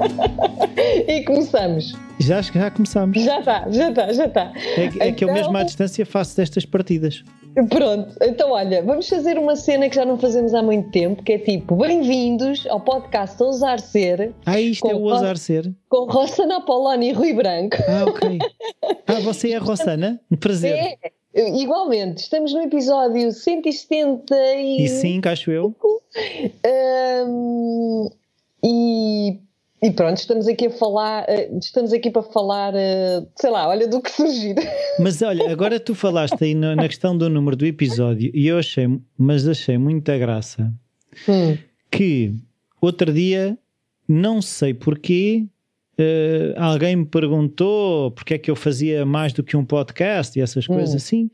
e começamos. Já acho que já começamos. Já está, já está, já está. É, é então, que eu mesmo à distância faço destas partidas. Pronto, então olha, vamos fazer uma cena que já não fazemos há muito tempo, que é tipo, bem-vindos ao podcast Ousar Ser. Ah, isto é o Ousar Ser? Com Rossana Apoloni e Rui Branco. Ah, ok. Ah, você é a Rossana? Um prazer. É, igualmente, estamos no episódio 175, acho eu. Um, e e pronto, estamos aqui a falar, eh, estamos aqui para falar, eh, sei lá, olha do que surgir. Mas olha, agora tu falaste aí na questão do número do episódio e eu achei, mas achei muita graça hum. que outro dia, não sei porquê, uh, alguém me perguntou porque é que eu fazia mais do que um podcast e essas coisas hum. assim.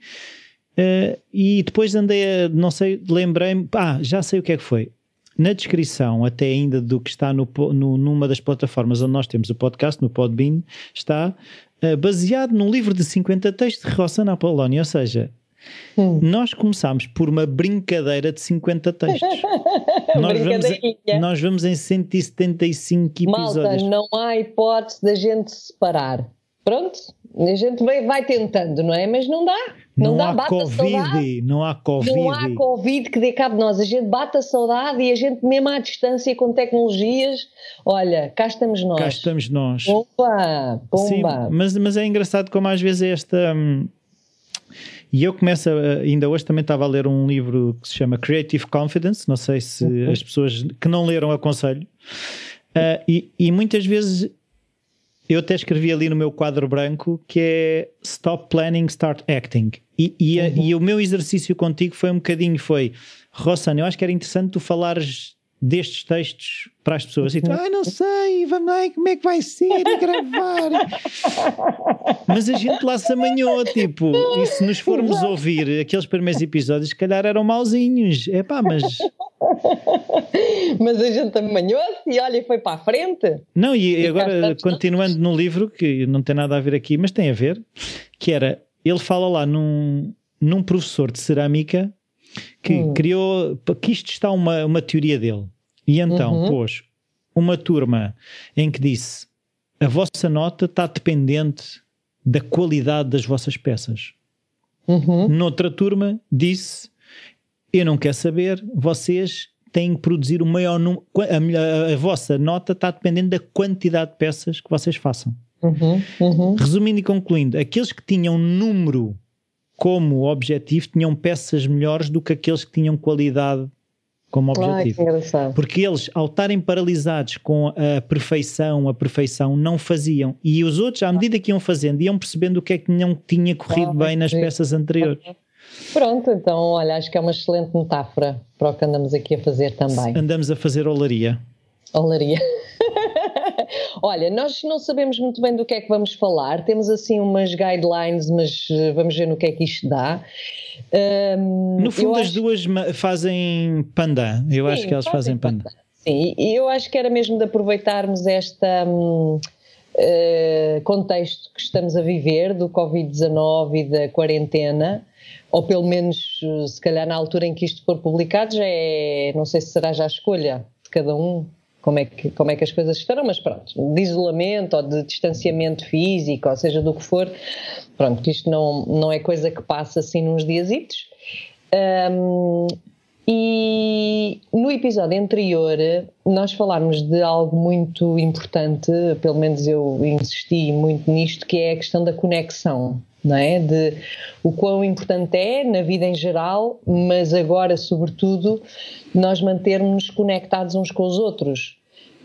Uh, e depois andei a, não sei, lembrei-me, ah, já sei o que é que foi na descrição, até ainda do que está no, no, numa das plataformas onde nós temos o podcast, no Podbean, está uh, baseado num livro de 50 textos de Rossana Apolónia, ou seja, Hum. Nós começámos por uma brincadeira de 50 textos. nós, vamos em, nós vamos em 175 episódios. Malta, não há hipótese da gente separar. Pronto, a gente vai, vai tentando, não é? Mas não dá. Não, não dá, há COVID, saudade. Não há Covid. Não há Covid que dê cabo de nós. A gente bate a saudade e a gente, mesmo à distância com tecnologias, olha, cá estamos nós. Cá estamos nós. Pomba, pomba. Sim, mas, mas é engraçado como às vezes esta. Hum, e eu começo, a, ainda hoje também estava a ler um livro que se chama Creative Confidence, não sei se uhum. as pessoas que não leram aconselho. Uh, e, e muitas vezes eu até escrevi ali no meu quadro branco que é Stop Planning, Start Acting. E, e, uhum. e o meu exercício contigo foi um bocadinho, foi Rossana, eu acho que era interessante tu falares destes textos para as pessoas e tu, ah, não sei, vamos lá, como é que vai ser a gravar? Mas a gente lá se amanhou, tipo, e se nos formos ouvir aqueles primeiros episódios, se calhar eram mauzinhos, é pá, mas mas a gente amanhou-se e olha, foi para a frente. Não, e, e agora continuando no livro, que não tem nada a ver aqui, mas tem a ver, que era, ele fala lá num, num professor de cerâmica que hum. criou, que isto está uma, uma teoria dele. E então uhum. pôs uma turma em que disse a vossa nota está dependente da qualidade das vossas peças. Uhum. Noutra turma disse eu não quero saber, vocês têm que produzir o maior número. A, a, a, vossa nota está dependendo da quantidade de peças que vocês façam. Uhum, uhum. Resumindo e concluindo, aqueles que tinham número como objetivo tinham peças melhores do que aqueles que tinham qualidade como objetivo. Ah, Porque eles, ao estarem paralisados com a perfeição, a perfeição, não faziam. E os outros, à medida que iam fazendo, iam percebendo o que é que não tinha corrido ah, bem nas sim. peças anteriores. Pronto, então, olha, acho que é uma excelente metáfora para o que andamos aqui a fazer também. Andamos a fazer olaria. Olaria. Olha, nós não sabemos muito bem do que é que vamos falar, temos assim umas guidelines, mas eh, vamos ver no que é que isto dá. Um, no fundo, as duas fazem panda, eu Sim, acho que elas fazem, fazem panda. Sim, e eu acho que era mesmo de aproveitarmos esta. Um, uh, contexto que estamos a viver do Covid-19 e da quarentena, ou pelo menos se calhar na altura em que isto for publicado já é, não sei se será já a escolha de cada um, como é que, como é que as coisas estarão, mas pronto, de isolamento ou de distanciamento físico, ou seja, do que for, pronto, que isto não, não é coisa que passa assim nos diasitos. Um, e no episódio anterior nós falámos de algo muito importante, pelo menos eu insisti muito nisto, que é a questão da conexão, não é? De o quão importante é na vida em geral, mas agora, sobretudo, nós mantermos conectados uns com os outros.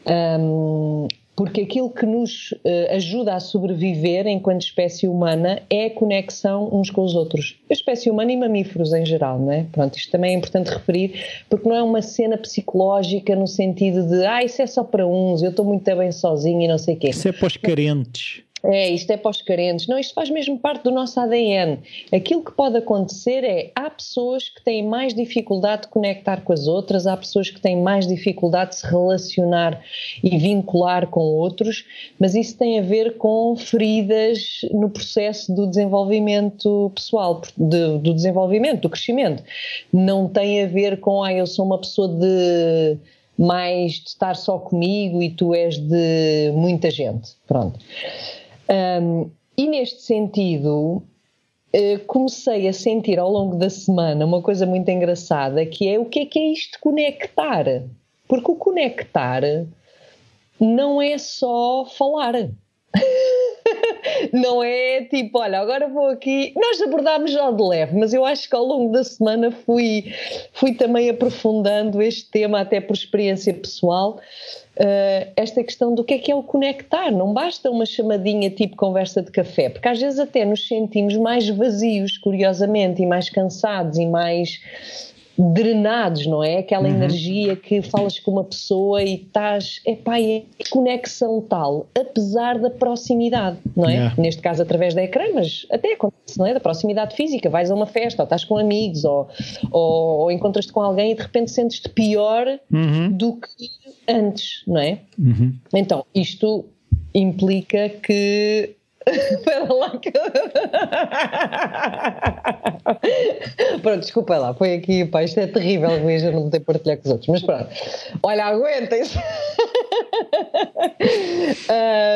Um, porque aquilo que nos uh, ajuda a sobreviver enquanto espécie humana é a conexão uns com os outros. A espécie humana e mamíferos em geral, não é? Pronto, isto também é importante referir, porque não é uma cena psicológica no sentido de, ah, isso é só para uns, eu estou muito bem sozinho e não sei o quê. Isso é para os carentes. É, isto é para os carentes. Não, isto faz mesmo parte do nosso ADN. Aquilo que pode acontecer é há pessoas que têm mais dificuldade de conectar com as outras, há pessoas que têm mais dificuldade de se relacionar e vincular com outros, mas isso tem a ver com feridas no processo do desenvolvimento pessoal, de, do desenvolvimento, do crescimento. Não tem a ver com, ah, eu sou uma pessoa de mais de estar só comigo e tu és de muita gente. Pronto. Um, e neste sentido, uh, comecei a sentir ao longo da semana uma coisa muito engraçada que é o que é que é isto conectar? Porque o conectar não é só falar. não é tipo, olha, agora vou aqui. Nós abordámos já de leve, mas eu acho que ao longo da semana fui, fui também aprofundando este tema, até por experiência pessoal. Uh, esta questão do que é que é o conectar. Não basta uma chamadinha tipo conversa de café, porque às vezes até nos sentimos mais vazios, curiosamente, e mais cansados e mais drenados, não é? Aquela uhum. energia que falas com uma pessoa e estás, epá, é conexão tal, apesar da proximidade, não é? Yeah. Neste caso através da ecrã, mas até acontece, não é? Da proximidade física, vais a uma festa ou estás com amigos ou, ou, ou encontras-te com alguém e de repente sentes-te pior uhum. do que antes, não é? Uhum. Então, isto implica que Espera lá que. pronto, desculpa lá, foi aqui, pá, isto é terrível, Luís, eu não ter partilhar com os outros, mas pronto. Olha, aguentem-se.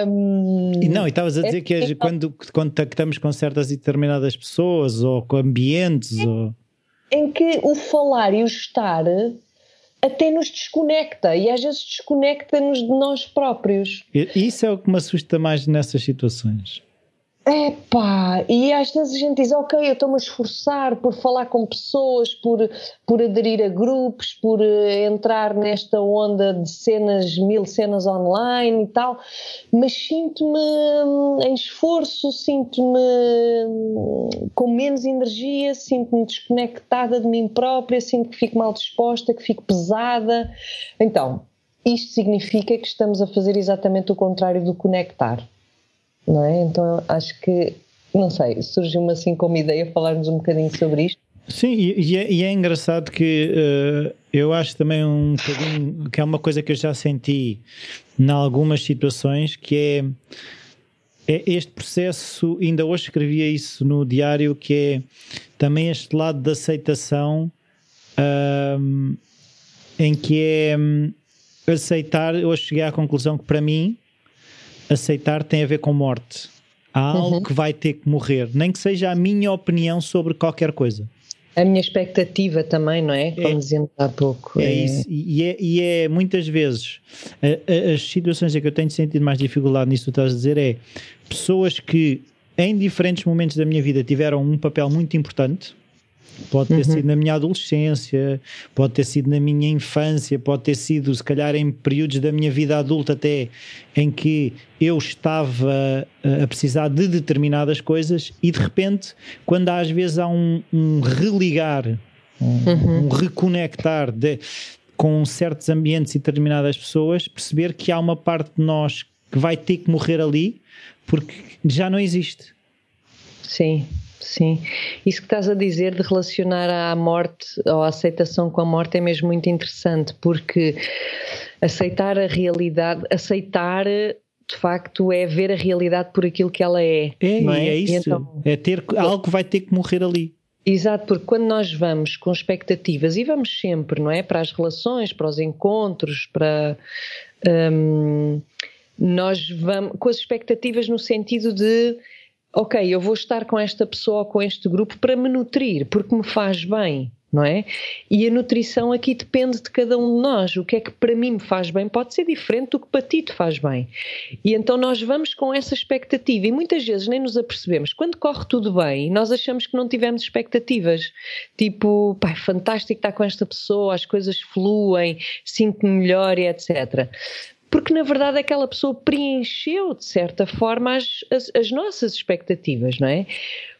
um, e não, e estavas a dizer é, que é, quando, estamos com certas e determinadas pessoas ou com ambientes. Em, ou... em que o falar e o estar até nos desconecta e às vezes desconecta-nos de nós próprios. Isso é o que me assusta mais nessas situações. Epá, e às vezes a gente diz, ok, eu estou-me a esforçar por falar com pessoas, por, por aderir a grupos, por uh, entrar nesta onda de cenas, mil cenas online e tal, mas sinto-me hum, em esforço, sinto-me hum, com menos energia, sinto-me desconectada de mim própria, sinto que fico mal disposta, que fico pesada. Então, isto significa que estamos a fazer exatamente o contrário do conectar não é? Então acho que, não sei, surgiu-me assim como ideia falarmos um bocadinho sobre isto. Sim, e é, e é engraçado que uh, eu acho também um bocadinho que é uma coisa que eu já senti em algumas situações que é, é este processo, ainda hoje escrevia isso no diário, que é também este lado de aceitação uh, em que é um, aceitar, hoje cheguei à conclusão que para mim aceitar tem a ver com morte. Há algo uhum. que vai ter que morrer, nem que seja a minha opinião sobre qualquer coisa. A minha expectativa também, não é? Como é, dizíamos há pouco. É, é, isso. E é, e é muitas vezes as situações em que eu tenho sentido mais dificuldade nisso que tu estás a dizer é pessoas que em diferentes momentos da minha vida tiveram um papel muito importante Pode ter uhum. sido na minha adolescência, pode ter sido na minha infância, pode ter sido, se calhar, em períodos da minha vida adulta até em que eu estava eh, a precisar de determinadas coisas e de repente, quando às vezes há um, um religar, um, uhum. um reconectar de, com certos ambientes e determinadas pessoas, perceber que há uma parte de nós que vai ter que morrer ali porque já não existe. Sim. Sim, isso que estás a dizer de relacionar à morte ou à aceitação com a morte é mesmo muito interessante, porque aceitar a realidade, aceitar de facto é ver a realidade por aquilo que ela é. É, é? é? isso. Então, é ter algo que vai ter que morrer ali. Exato, porque quando nós vamos com expectativas, e vamos sempre, não é? Para as relações, para os encontros, para. Hum, nós vamos com as expectativas no sentido de ok, eu vou estar com esta pessoa com este grupo para me nutrir, porque me faz bem, não é? E a nutrição aqui depende de cada um de nós. O que é que para mim me faz bem pode ser diferente do que para ti te faz bem. E então nós vamos com essa expectativa e muitas vezes nem nos apercebemos. Quando corre tudo bem, nós achamos que não tivemos expectativas. Tipo, pai, fantástico estar com esta pessoa, as coisas fluem, sinto-me melhor e etc porque na verdade aquela pessoa preencheu de certa forma as, as, as nossas expectativas, não é?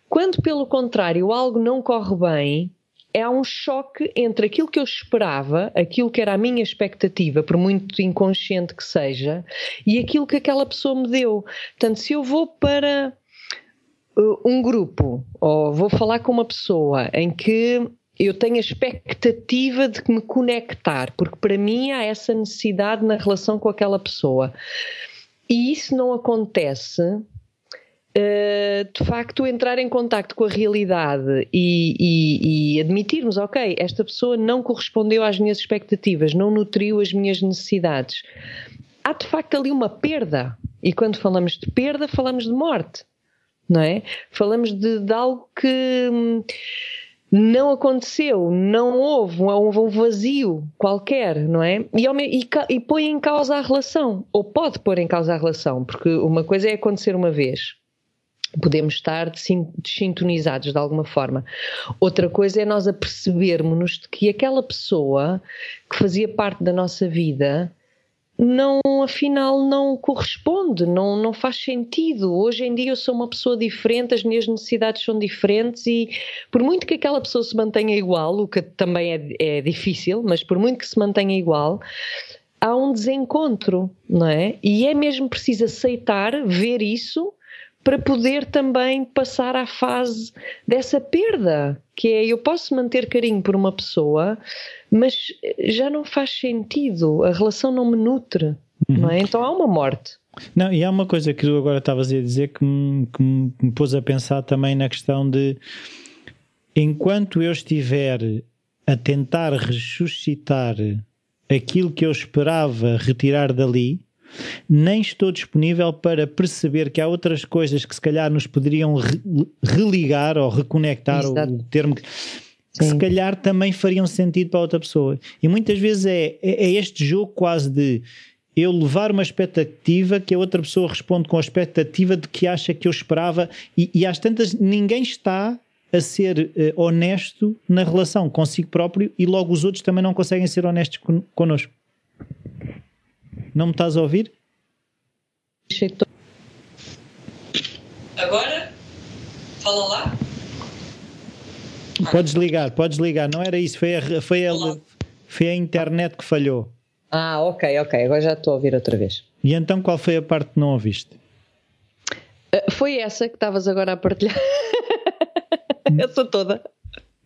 Quando pelo contrário algo não corre bem, é um choque entre aquilo que eu esperava, aquilo que era a minha expectativa, por muito inconsciente que seja, e aquilo que aquela pessoa me deu. Portanto, se eu vou para uh, um grupo ou vou falar com uma pessoa em que eu tenho a expectativa de me conectar, porque para mim há essa necessidade na relação com aquela pessoa. E isso não acontece, Uh, de facto, entrar em contacto com a realidade e, e, e, admitirmos, ok, esta pessoa não correspondeu às minhas expectativas, não nutriu as minhas necessidades. Há de facto ali uma perda. E quando falamos de perda, falamos de morte, não é? Falamos de, de algo que hum, não aconteceu, não houve, houve um vazio qualquer, não é? E, e, e põe em causa a relação, ou pode pôr em causa a relação, porque uma coisa é acontecer uma vez podemos estar desintonizados de alguma forma. Outra coisa é nós apercebermos de que aquela pessoa que fazia parte da nossa vida não, afinal, não corresponde, não, não faz sentido. Hoje em dia eu sou uma pessoa diferente, as minhas necessidades são diferentes e por muito que aquela pessoa se mantenha igual, o que também é, é difícil, mas por muito que se mantenha igual, há um desencontro, não é? E é mesmo preciso aceitar, ver isso para poder também passar à fase dessa perda, que é eu posso manter carinho por uma pessoa, mas já não faz sentido, a relação não me nutre, uhum. não é? Então há uma morte. Não, e há uma coisa que tu agora estavas a dizer que me, que me pôs a pensar também na questão de enquanto eu estiver a tentar ressuscitar aquilo que eu esperava retirar dali, nem estou disponível para perceber que há outras coisas que se calhar nos poderiam re religar ou reconectar, Exato. o termo que, que se calhar também fariam sentido para outra pessoa. E muitas vezes é, é, é este jogo quase de eu levar uma expectativa que a outra pessoa responde com a expectativa de que acha que eu esperava e, e às tantas ninguém está a ser uh, honesto na relação consigo próprio e logo os outros também não conseguem ser honestos con connosco. Não me estás a ouvir? Agora? Fala lá. Podes ligar, podes ligar. Não era isso, foi a, foi a, foi a internet que falhou. Ah, ok, ok. Agora já estou a ouvir outra vez. E então qual foi a parte que não ouviste? Uh, foi essa que estavas agora a partilhar. essa toda.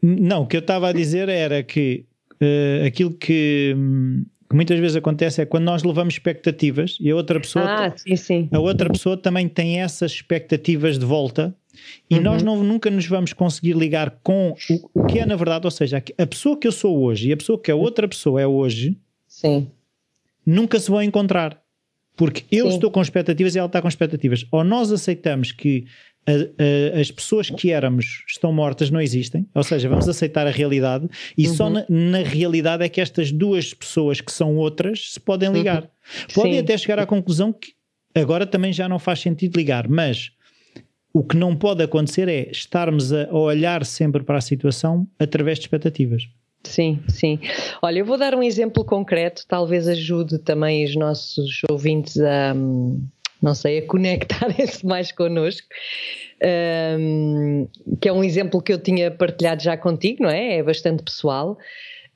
Não, o que eu estava a dizer era que uh, aquilo que. Hum, que muitas vezes acontece é quando nós levamos expectativas e a outra pessoa ah, sim, sim. a outra pessoa também tem essas expectativas de volta e uhum. nós não, nunca nos vamos conseguir ligar com o, o, que é na verdade, ou seja, a pessoa que eu sou hoje e a pessoa que a outra pessoa é hoje sim. nunca se vão encontrar porque eu sim. estou com expectativas e ela está com expectativas ou nós aceitamos que a, a, as pessoas que éramos estão mortas, não existem, ou seja, vamos aceitar a realidade e uhum. só na, na, realidade é que estas duas pessoas que são outras se podem ligar. Uhum. Podem Sim. até chegar à conclusão que agora também já não faz sentido ligar, mas o que não pode acontecer é estarmos a olhar sempre para a situação através de expectativas. Sim, sim. Olha, eu vou dar um exemplo concreto, talvez ajude também os nossos ouvintes a, hum, não sei, a conectarem-se mais connosco. Um, que é um exemplo que eu tinha partilhado já contigo, não é? É bastante pessoal.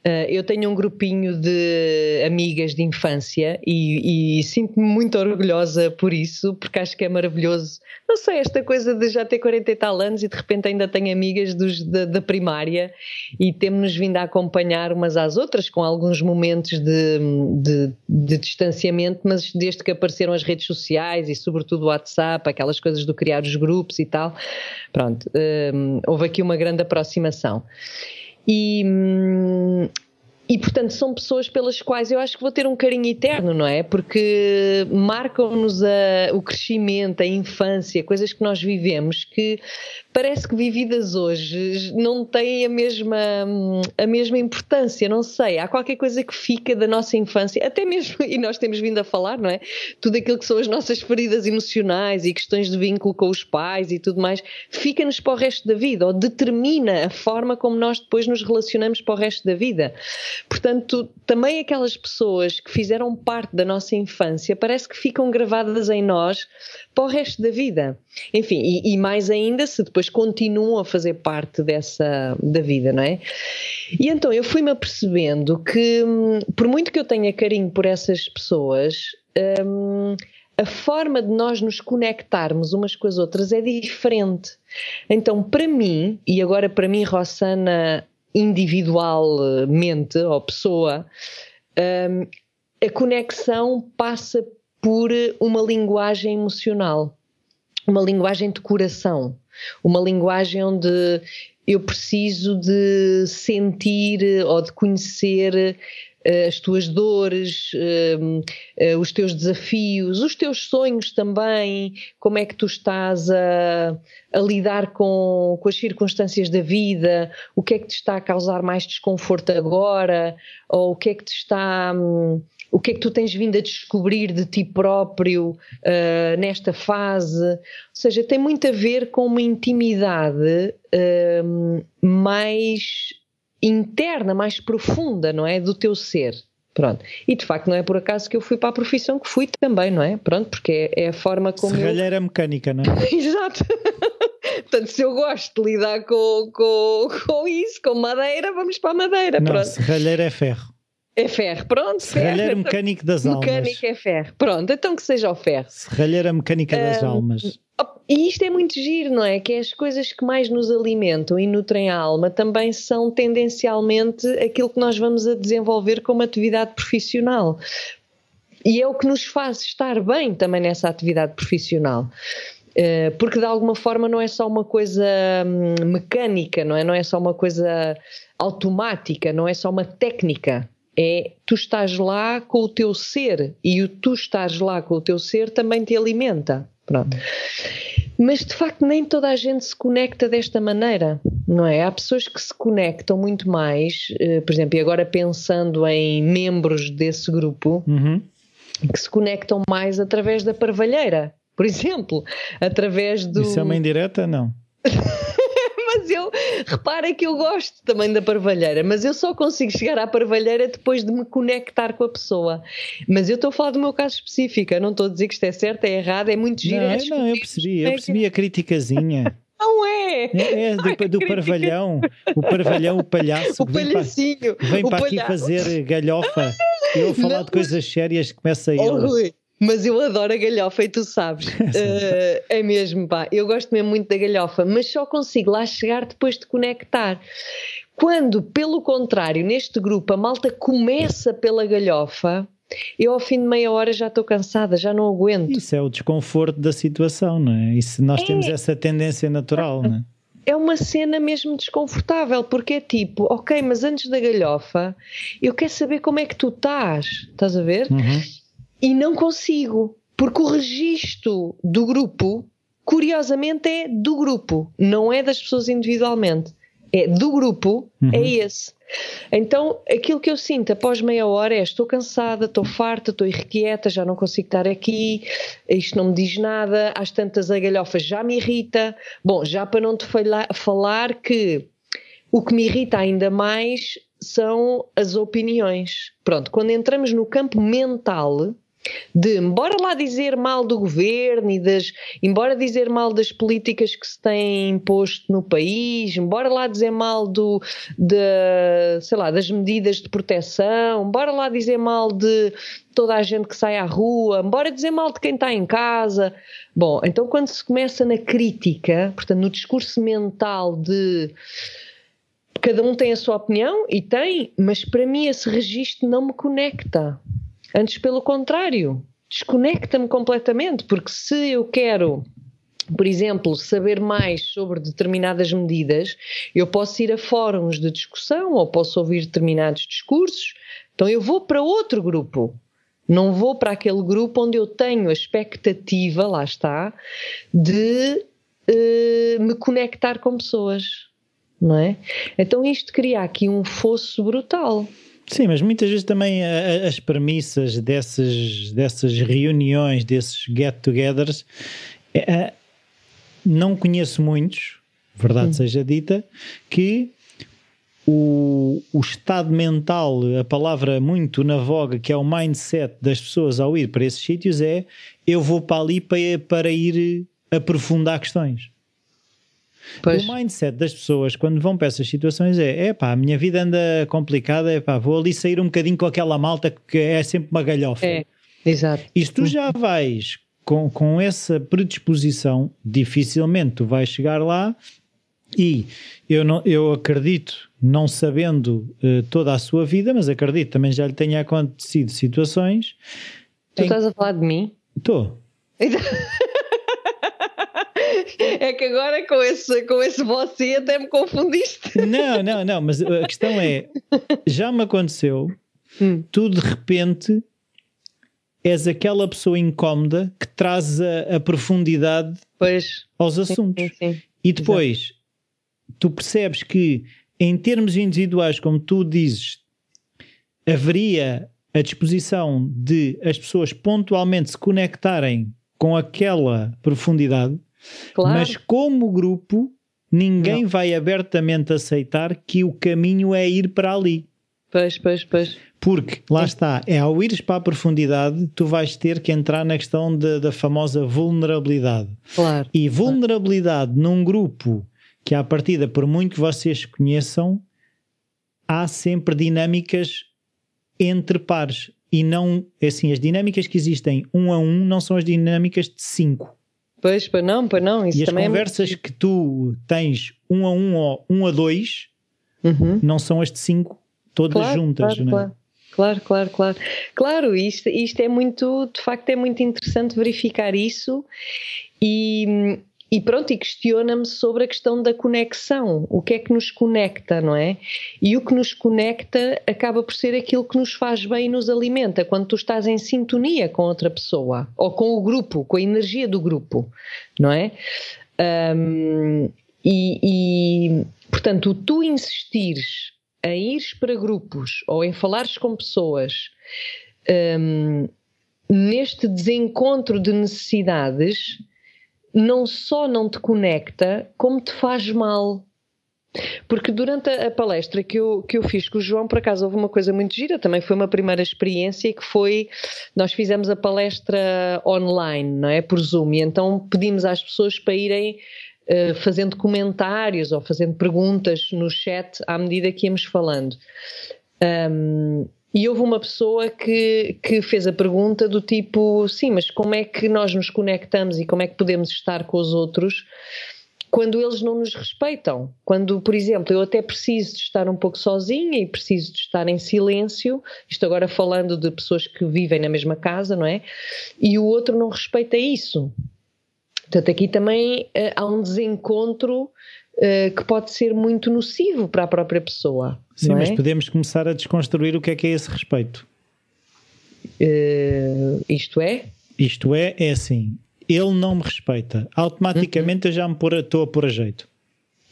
Uh, eu tenho um grupinho de amigas de infância e, e sinto-me muito orgulhosa por isso, porque acho que é maravilhoso. Não sei, esta coisa de já ter 40 e tal anos e de repente ainda tenho amigas da, primária e temos-nos vindo a acompanhar umas às outras com alguns momentos de, de, de, distanciamento, mas desde que apareceram as redes sociais e sobretudo o WhatsApp, aquelas coisas do criar os grupos e tal, pronto, um, houve aqui uma grande aproximação. E, hum, e portanto são pessoas pelas quais eu acho que vou ter um carinho eterno, não é? Porque marcam-nos o crescimento, a infância, coisas que nós vivemos que parece que vividas hoje não têm a mesma, a mesma importância, não sei. Há qualquer coisa que fica da nossa infância, até mesmo, e nós temos vindo a falar, não é? Tudo aquilo que são as nossas feridas emocionais e questões de vínculo com os pais e tudo mais, fica-nos para o resto da vida, ou determina a forma como nós depois nos relacionamos para o resto da vida. Portanto, também aquelas pessoas que fizeram parte da nossa infância parece que ficam gravadas em nós para o resto da vida. Enfim, e, e, mais ainda se depois continuam a fazer parte dessa da vida, não é? E então eu fui-me apercebendo que, hum, por muito que eu tenha carinho por essas pessoas, hum, a forma de nós nos conectarmos umas com as outras é diferente. Então, para mim, e agora para mim, Rossana, individualmente, ou pessoa, hum, a conexão passa por uma linguagem emocional. Uma linguagem de coração, uma linguagem onde eu preciso de sentir ou de conhecer as tuas dores, uh, uh, os teus desafios, os teus sonhos também, como é que tu estás a, a lidar com, com as circunstâncias da vida, o que é que te está a causar mais desconforto agora, ou o que é que te está. Um, o que é que tu tens vindo a descobrir de ti próprio uh, nesta fase? Ou seja, tem muito a ver com uma intimidade uh, mais interna, mais profunda, não é? Do teu ser. Pronto. E de facto não é por acaso que eu fui para a profissão que fui também, não é? Pronto, porque é, é a forma como. Serralheira eu... mecânica, não é? Exato. Portanto, se eu gosto de lidar com, com, com isso, com madeira, vamos para a madeira. Não, pronto. serralheira é ferro. É ferro, pronto. Serralheiro mecânico das almas. Mecânico é ferro, pronto, então que seja o ferro. Serralheira mecânica das um, almas. E isto é muito giro, não é? Que é as coisas que mais nos alimentam e nutrem a alma também são tendencialmente aquilo que nós vamos a desenvolver como atividade profissional. E é o que nos faz estar bem também nessa atividade profissional eh, porque de alguma forma não é só uma coisa hum, mecânica, não é? Não é só uma coisa automática, não é só uma técnica é tu estás lá com o teu ser e o tu estás lá com o teu ser também te alimenta. Pronto. Mas de facto nem toda a gente se conecta desta maneira, não é? Há pessoas que se conectam muito mais, eh, por exemplo, e agora pensando em membros desse grupo, uhum. que se conectam mais através da parvalheira, por exemplo, através do. Isso é uma indireta? Não. mas eu repara que eu gosto também da parvalheira, mas eu só consigo chegar à parvalheira depois de me conectar com a pessoa. Mas eu estou a falar do meu caso específico, eu não estou a dizer que isto é certo, é errado, é muito giro. Não, é não eu percebi, eu percebi a criticazinha. Não é! É, é do, do parvalhão, o parvalhão, o palhaço. O palhacinho. Vem para, vem para aqui fazer galhofa. Eu a falar não, de coisas sérias começa ele. Oh, Rui, mas eu adoro a galhofa e tu sabes. uh, é mesmo, pá. Eu gosto mesmo muito da galhofa, mas só consigo lá chegar depois de conectar. Quando, pelo contrário, neste grupo a malta começa pela galhofa, eu ao fim de meia hora já estou cansada, já não aguento. Isso é o desconforto da situação, não é? Isso nós é. temos essa tendência natural, não é? é uma cena mesmo desconfortável, porque é tipo, ok, mas antes da galhofa, eu quero saber como é que tu estás, estás a ver? Uhum e não consigo, porque o registro do grupo, curiosamente, é do grupo, não é das pessoas individualmente. É do grupo, é uhum. é esse. Então, aquilo que eu sinto após meia hora é: estou cansada, estou farta, estou irrequieta, já não consigo estar aqui, isto não me diz nada, às tantas a galhofa já me irrita. Bom, já para não te falar que o que me irrita ainda mais são as opiniões. Pronto, quando entramos no campo mental, de embora lá dizer mal do governo e das embora dizer mal das políticas que se têm imposto no país, embora lá dizer mal do de, sei lá, das medidas de proteção, embora lá dizer mal de toda a gente que sai à rua, embora dizer mal de quem está em casa. Bom, então quando se começa na crítica, portanto, no discurso mental de cada um tem a sua opinião e tem, mas para mim esse registro não me conecta. Antes, pelo contrário, desconecta-me completamente, porque se eu quero por exemplo, saber mais sobre determinadas medidas, eu posso ir a fóruns de discussão ou posso ouvir determinados discursos. Então eu vou para outro grupo. Não vou para aquele grupo onde eu tenho a expectativa, lá está, de uh, me conectar com pessoas. Não é? Então isto cria aqui um fosso brutal. Sim, mas muitas vezes também as premissas dessas, dessas reuniões, desses get-togethers, é, não conheço muitos, verdade hum. seja dita, que o, o estado mental, a palavra muito na voga, que é o mindset das pessoas ao ir para esses sítios, é eu vou para ali para, para ir aprofundar questões. Pois. O mindset das pessoas quando vão para essas situações é: é pá, a minha vida anda complicada, é pá, vou ali sair um bocadinho com aquela malta que é sempre uma galhofa. É, exato. E se tu já vais com, com essa predisposição, dificilmente tu vais chegar lá e eu, não, eu acredito, não sabendo uh, toda a sua vida, mas acredito também já lhe tenha acontecido situações. Tu em... estás a falar de mim? Estou. É que agora com esse, com esse você até me confundiste. Não, não, não, mas a questão é: já me aconteceu, hum. tu de repente és aquela pessoa incómoda que traz a, a profundidade pois. aos assuntos. Sim, sim. E depois Exato. tu percebes que, em termos individuais, como tu dizes, haveria a disposição de as pessoas pontualmente se conectarem com aquela profundidade, claro. mas como grupo, ninguém Não. vai abertamente aceitar que o caminho é ir para ali. Pois, pois, pois. Porque, lá está, é ao ires para a profundidade, tu vais ter que entrar na questão de, da famosa vulnerabilidade. Claro. E vulnerabilidade claro. num grupo que, à partida, por muito que vocês conheçam, há sempre dinâmicas entre pares. E não, assim, as dinâmicas que existem um a um não são as dinâmicas de cinco. Pois, para não, para não. Isso e as é conversas é que tu tens um a um ou um a dois uhum. não são as de cinco todas claro, juntas, claro, não é? Claro. Claro, claro, claro. Claro, isto, isto é muito, de facto, é muito interessante verificar isso e, e pronto, e questiona-me sobre a questão da conexão. O que é que nos conecta, não é? E o que nos conecta acaba por ser aquilo que nos faz bem e nos alimenta, quando tu estás em sintonia com outra pessoa, ou com o grupo, com a energia do grupo, não é? Um, e, e, portanto, tu insistires em ires para grupos ou em falares com pessoas um, neste desencontro de necessidades não só não te conecta, como te faz mal. Porque durante a, palestra que eu, que eu fiz com o João, por acaso houve uma coisa muito gira, também foi uma primeira experiência que foi, nós fizemos a palestra online, não é? Por Zoom, e então pedimos às pessoas para irem uh, fazendo comentários ou fazendo perguntas no chat à medida que íamos falando. Um, e houve uma pessoa que, que fez a pergunta do tipo: sim, mas como é que nós nos conectamos e como é que podemos estar com os outros quando eles não nos respeitam? Quando, por exemplo, eu até preciso de estar um pouco sozinha e preciso de estar em silêncio, isto agora falando de pessoas que vivem na mesma casa, não é? E o outro não respeita isso. Portanto, aqui também uh, há um desencontro que pode ser muito nocivo para a própria pessoa. Sim, é? mas podemos começar a desconstruir o que é que é esse respeito. Uh, isto é? Isto é, é assim, ele não me respeita, automaticamente uhum. eu já me por, estou a pôr a jeito.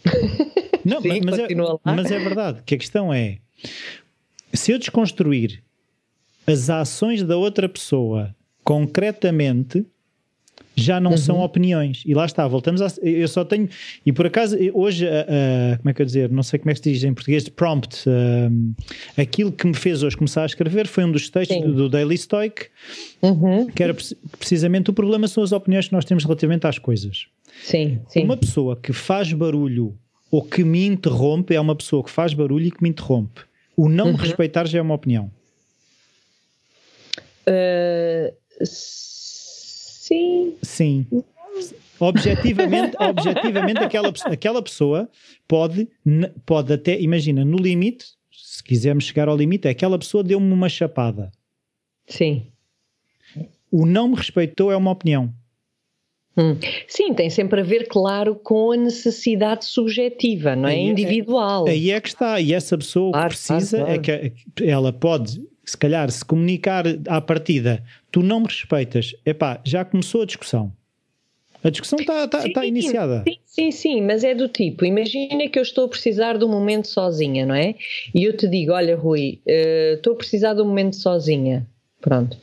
não, Sim, mas, é, mas é verdade, que a questão é, se eu desconstruir as ações da outra pessoa concretamente, já não uhum. são opiniões. E lá está, voltamos a. Eu só tenho. E por acaso, hoje, uh, uh, como é que eu dizer? Não sei como é que se diz em português, prompt. Uh, aquilo que me fez hoje começar a escrever foi um dos textos do, do, Daily Stoic, uhum. que era precisamente o problema são as opiniões que nós temos relativamente às coisas. Sim, sim. Uma pessoa que faz barulho ou que me interrompe é uma pessoa que faz barulho e que me interrompe. O não uhum. me respeitar já é uma opinião. Uh, Sim. Sim. Objetivamente, objetivamente aquela, aquela pessoa pode, pode até, imagina, no limite, se quisermos chegar ao limite, aquela pessoa deu-me uma chapada. Sim. O não me respeitou é uma opinião. Hum. Sim, tem sempre a ver, claro, com a necessidade subjetiva, não é? Aí, é- Individual. É, aí é que está. E essa pessoa claro, precisa claro, claro. é que ela pode se calhar, se comunicar à partida, tu não me respeitas, epá, já começou a discussão. A discussão está tá, tá iniciada. Sim, sim, sim, mas é do tipo: imagina que eu estou a precisar de um momento sozinha, não é? E eu te digo: olha, Rui, uh, estou a precisar de um momento sozinha. Pronto.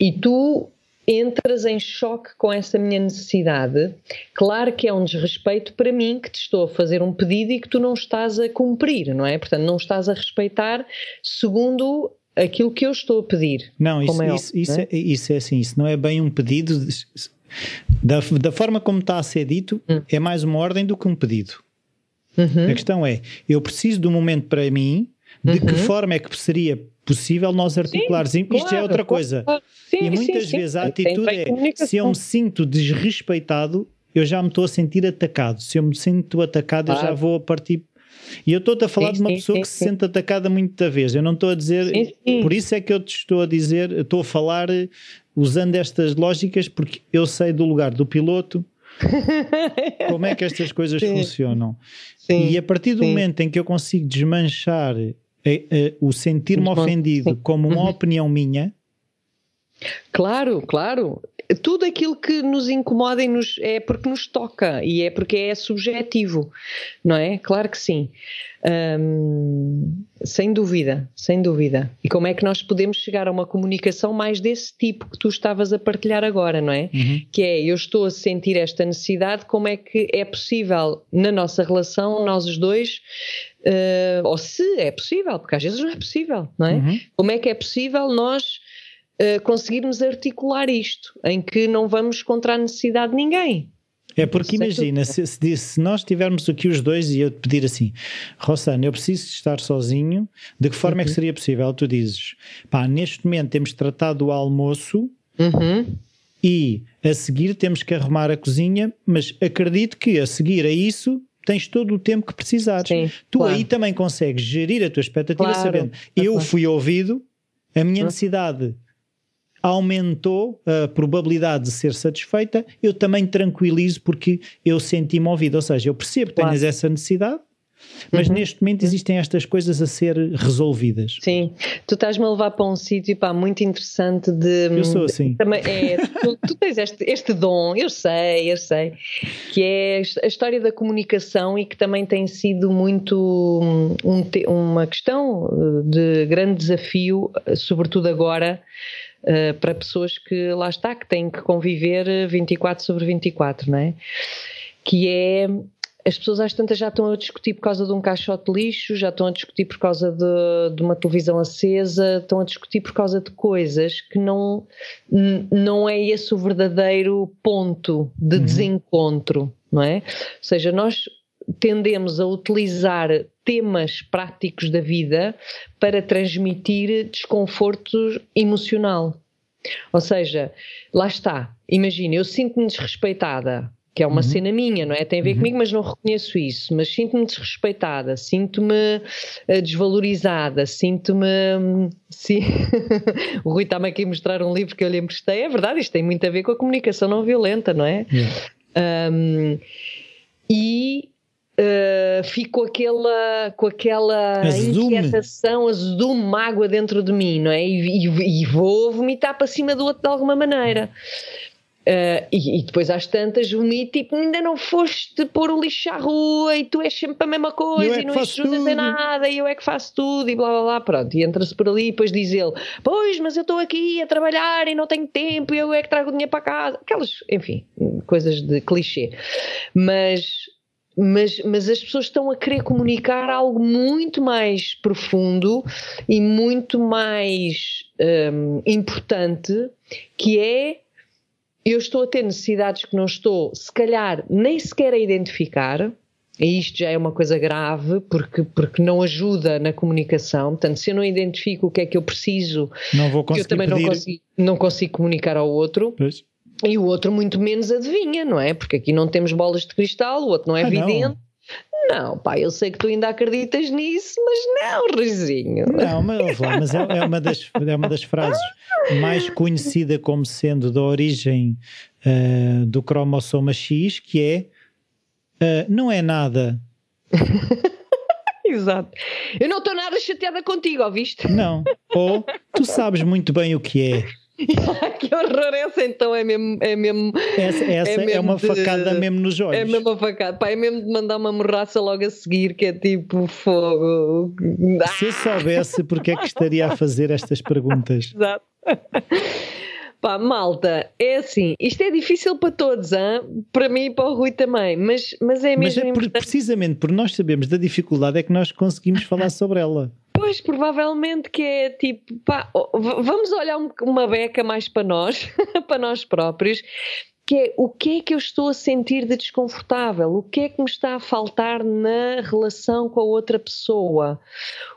E tu entras em choque com essa minha necessidade. Claro que é um desrespeito para mim que te estou a fazer um pedido e que tu não estás a cumprir, não é? Portanto, não estás a respeitar segundo aquilo que eu estou a pedir. Não, isso, é isso, isso, é? É, isso é assim, isso não é bem um pedido. De, da, da forma como está a ser dito, hum. é mais uma ordem do que um pedido. Uhum. A questão é: eu preciso de um momento para mim, de uhum. que forma é que seria possível nós articulares? Sim, Isto claro, é outra coisa. Claro. Sim, e muitas sim, vezes a atitude é: se eu me sinto desrespeitado, eu já me estou a sentir atacado. Se eu me sinto atacado, claro. eu já vou a partir e eu estou-te a falar sim, de uma sim, pessoa sim, que se sente atacada muita vez. Eu não estou a dizer. Por isso é que eu te estou a dizer, estou a falar usando estas lógicas, porque eu sei do lugar do piloto, como é que estas coisas funcionam. E a partir do momento em que eu consigo desmanchar eh, eh, o sentir-me ofendido como uma uhum. opinião minha. Claro, claro tudo aquilo que nos incomoda e nos, é porque nos toca e é porque é subjetivo, não é? Claro que sim. Hum, sem dúvida, sem dúvida. E como é que nós podemos chegar a uma comunicação mais desse tipo que tu estavas a partilhar agora, não é? Uhum. Que é, eu estou a sentir esta necessidade, como é que é possível na nossa relação, nós os dois, uh, ou se é possível, porque às vezes não é possível, não é? Uhum. Como é que é possível nós uh, conseguirmos articular isto, em que não vamos contra a necessidade de ninguém. É porque imagina, se, se, se, nós estivermos aqui os dois e eu te pedir assim, Rossana, eu preciso estar sozinho, de que forma uhum. é que uhum. seria possível? Tu dizes, pá, neste momento temos tratado o almoço uhum. e a seguir temos que arrumar a cozinha, mas acredito que a seguir a isso tens todo o tempo que precisares. Sim, tu claro. aí também consegues gerir a tua expectativa claro, sabendo, eu fui ouvido, a minha uhum. necessidade aumentou a probabilidade de ser satisfeita, eu também tranquilizo porque eu senti-me ouvido. Ou seja, eu percebo que claro. tens essa necessidade, mas uhum. neste momento existem estas coisas a ser resolvidas. Sim, tu estás-me a levar para um sítio pá, muito interessante de. Eu sou assim. Também, é, tu, tu, tens este, este dom, eu sei, eu sei, que é a história da comunicação e que também tem sido muito um, uma questão de grande desafio, sobretudo agora uh, para pessoas que lá está, que têm que conviver 24 sobre 24, não é? Que é as pessoas às tantas já estão a discutir por causa de um caixote de lixo, já estão a discutir por causa de, de, uma televisão acesa, estão a discutir por causa de coisas que não, não é esse o verdadeiro ponto de uhum. desencontro, não é? Ou seja, nós tendemos a utilizar temas práticos da vida para transmitir desconforto emocional. Ou seja, lá está, imagina, eu sinto-me desrespeitada, que é uma uhum. cena minha, não é? Tem a ver uhum. comigo, mas não reconheço isso. Mas sinto-me desrespeitada, sinto-me uh, desvalorizada, sinto-me. Sim. o Rui está-me aqui a mostrar um livro que eu lhe emprestei. É verdade, isto tem muito a ver com a comunicação não violenta, não é? Yeah. Um, e uh, fico com aquela, com aquela azedume. inquietação, azedume, mágoa dentro de mim, não é? E, e, e vou vomitar para cima do outro de alguma maneira. Uh, e, e, depois às tantas vomito, tipo, ainda não foste pôr o lixo à rua e tu és sempre a mesma coisa é e não ajudas em nada e eu é que faço tudo e blá blá blá, pronto, e entra-se por ali e depois diz ele, pois, mas eu estou aqui a trabalhar e não tenho tempo e eu é que trago o dinheiro para casa, aquelas, enfim, coisas de clichê, mas mas, mas as pessoas estão a querer comunicar algo muito mais profundo e muito mais um, importante, que é eu estou a ter necessidades que não estou, se calhar, nem sequer a identificar, e isto já é uma coisa grave porque, porque não ajuda na comunicação. Portanto, se eu não identifico o que é que eu preciso, eu também pedir... não, consigo, não consigo comunicar ao outro. Pois. E o outro muito menos adivinha, não é? Porque aqui não temos bolas de cristal, o outro não é ah, evidente. Não. não, pá, eu sei que tu ainda acreditas nisso, mas não, Rizinho. Não, mas, mas é, é, uma das, é uma das frases mais conhecida como sendo da origem uh, do cromossoma X, que é uh, não é nada. Exato. Eu não estou nada chateada contigo, ouviste? Não. Ou tu sabes muito bem o que é. que horror, essa então é mesmo. É mesmo essa, essa é, mesmo é, uma de, facada mesmo nos olhos. É mesmo uma facada. Pá, é mesmo de mandar uma morraça logo a seguir, que é tipo fogo. Se eu soubesse porque é que estaria a fazer estas perguntas. Exato. Pá, malta, é assim, isto é difícil para todos, hein? para mim e para o Rui também, mas, mas é mesmo. Mas é por, precisamente por nós sabemos da dificuldade é que nós conseguimos falar sobre ela. Pois, provavelmente que é tipo, pá, vamos olhar uma beca mais para nós, para nós próprios, que é o que é que eu estou a sentir de desconfortável, o que é que me está a faltar na relação com a outra pessoa,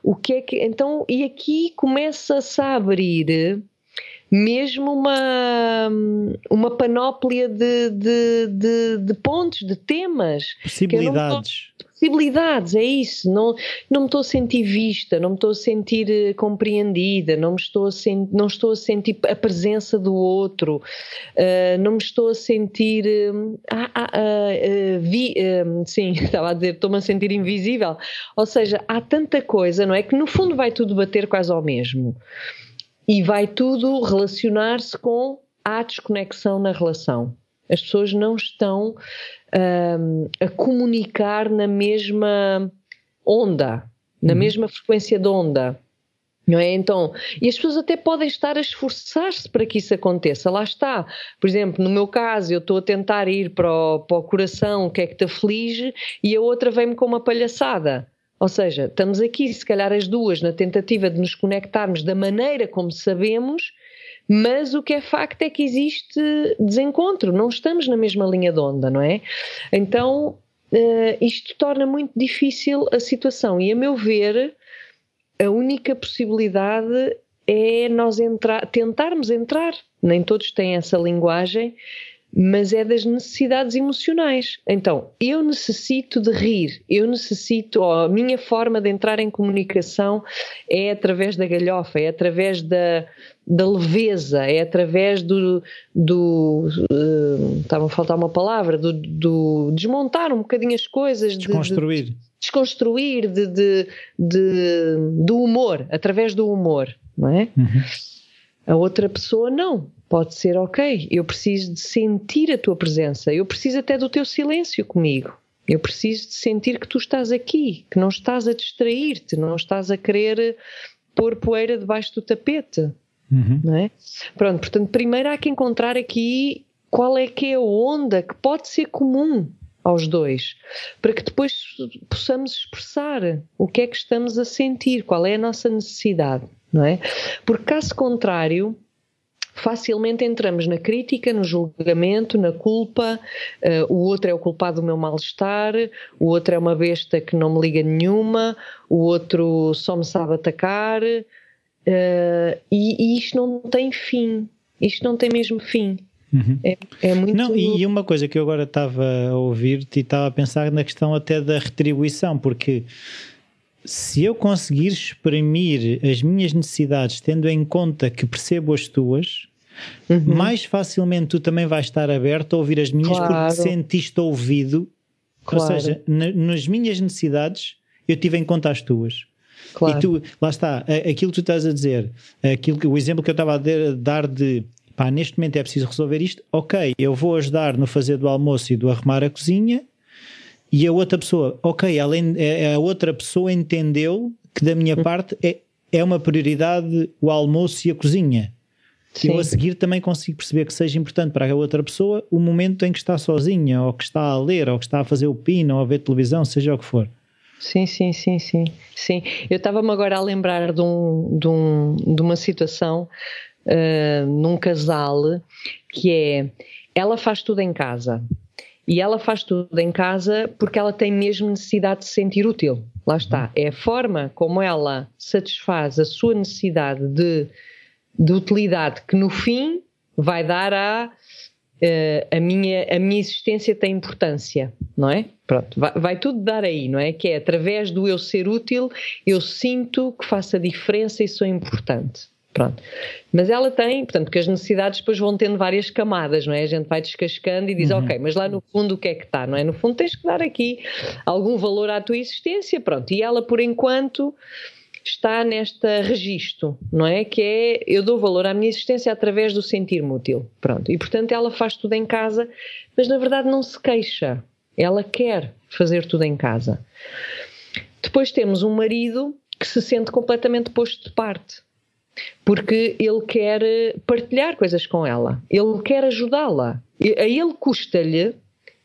o que é que, então, e aqui começa-se a abrir mesmo uma, uma panóplia de, de, de, de pontos, de temas. Possibilidades possibilidades, é isso. Não, não me estou a sentir vista, não me estou a sentir uh, compreendida, não, me estou a não estou a sentir a presença do outro, uh, não me estou a sentir. Uh, vi, sim, estava a dizer, estou-me a sentir invisível. Ou seja, há tanta coisa, não é? Que no fundo vai tudo bater quase ao mesmo. E vai tudo relacionar-se com a desconexão na relação. As pessoas não estão um, a comunicar na mesma onda, na uhum. mesma frequência de onda. Não é? Então, e as pessoas até podem estar a esforçar-se para que isso aconteça. Lá está. Por exemplo, no meu caso, eu estou a tentar ir para o, para o coração, o que é que te aflige, e a outra vem-me com uma palhaçada. Ou seja, estamos aqui, se calhar as duas, na tentativa de nos conectarmos da maneira como sabemos, mas o que é facto é que existe desencontro, não estamos na mesma linha de onda, não é? Então, uh, isto torna muito difícil a situação. E, a meu ver, a única possibilidade é nós tentarmos entrar, nem todos têm essa linguagem, mas é das necessidades emocionais. Então, eu necessito de rir, eu necessito, a minha forma de entrar em comunicação é através da galhofa, é através da, da leveza, é através do. do uh, estava a faltar uma palavra, do, do, desmontar um bocadinho as coisas. Desconstruir. De, de, desconstruir de, de, de, do humor, através do humor, não é? Uhum. A outra pessoa não. Pode ser, ok, eu preciso de sentir a tua presença, eu preciso até do teu silêncio comigo. Eu preciso de sentir que tu estás aqui, que não estás a distrair-te, não estás a querer pôr poeira debaixo do tapete. Uhum. Não é? Pronto, portanto, primeiro há que encontrar aqui qual é que é a onda que pode ser comum aos dois, para que depois possamos expressar o que é que estamos a sentir, qual é a nossa necessidade, não é? Porque caso contrário, facilmente entramos na crítica, no julgamento, na culpa, uh, o outro é o culpado do meu mal-estar, o outro é uma besta que não me liga nenhuma, o outro só me sabe atacar, Uh, e, e, isto não tem fim. Isto não tem mesmo fim. Uhum. É, é, muito. Não, e uma coisa que eu agora estava a ouvir-te e estava a pensar na questão até da retribuição, porque se eu conseguir exprimir as minhas necessidades tendo em conta que percebo as tuas, uhum. mais facilmente tu também vais estar aberto a ouvir as minhas claro. porque sentiste ouvido. Claro. Ou seja, na, nas minhas necessidades eu tive em conta as tuas. Claro. E tu, lá está, aquilo que tu estás a dizer, aquilo que, o exemplo que eu estava a dar de pá, neste momento é preciso resolver isto, ok, eu vou ajudar no fazer do almoço e do arrumar a cozinha, e a outra pessoa, ok, além, a outra pessoa entendeu que da minha hum. parte é, é uma prioridade o almoço e a cozinha. Sim. Eu a seguir também consigo perceber que seja importante para a outra pessoa o momento em que está sozinha, ou que está a ler, ou que está a fazer o pino, ou a ver televisão, seja o que for. Sim, sim, sim, sim. sim. Eu estava-me agora a lembrar de, um, de, um, de uma situação uh, num casal que é ela faz tudo em casa. E ela faz tudo em casa porque ela tem mesmo necessidade de se sentir útil. Lá está. É a forma como ela satisfaz a sua necessidade de, de utilidade que no fim vai dar a uh, a, minha, a minha existência tem importância, não é? Pronto, vai, vai, tudo dar aí, não é? Que é através do eu ser útil, eu sinto que faço a diferença e sou importante. Pronto. Mas ela tem, portanto, porque as necessidades depois vão tendo várias camadas, não é? A gente vai descascando e diz, uhum. ok, mas lá no fundo o que é que está, não é? No fundo tens que dar aqui algum valor à tua existência, pronto. E ela, por enquanto, está nesta registro, não é? Que é eu dou valor à minha existência através do sentir-me útil. Pronto. E portanto ela faz tudo em casa, mas na verdade não se queixa. Ela quer fazer tudo em casa. Depois temos um marido que se sente completamente posto de parte. Porque ele quer partilhar coisas com ela, ele quer ajudá-la. A ele custa-lhe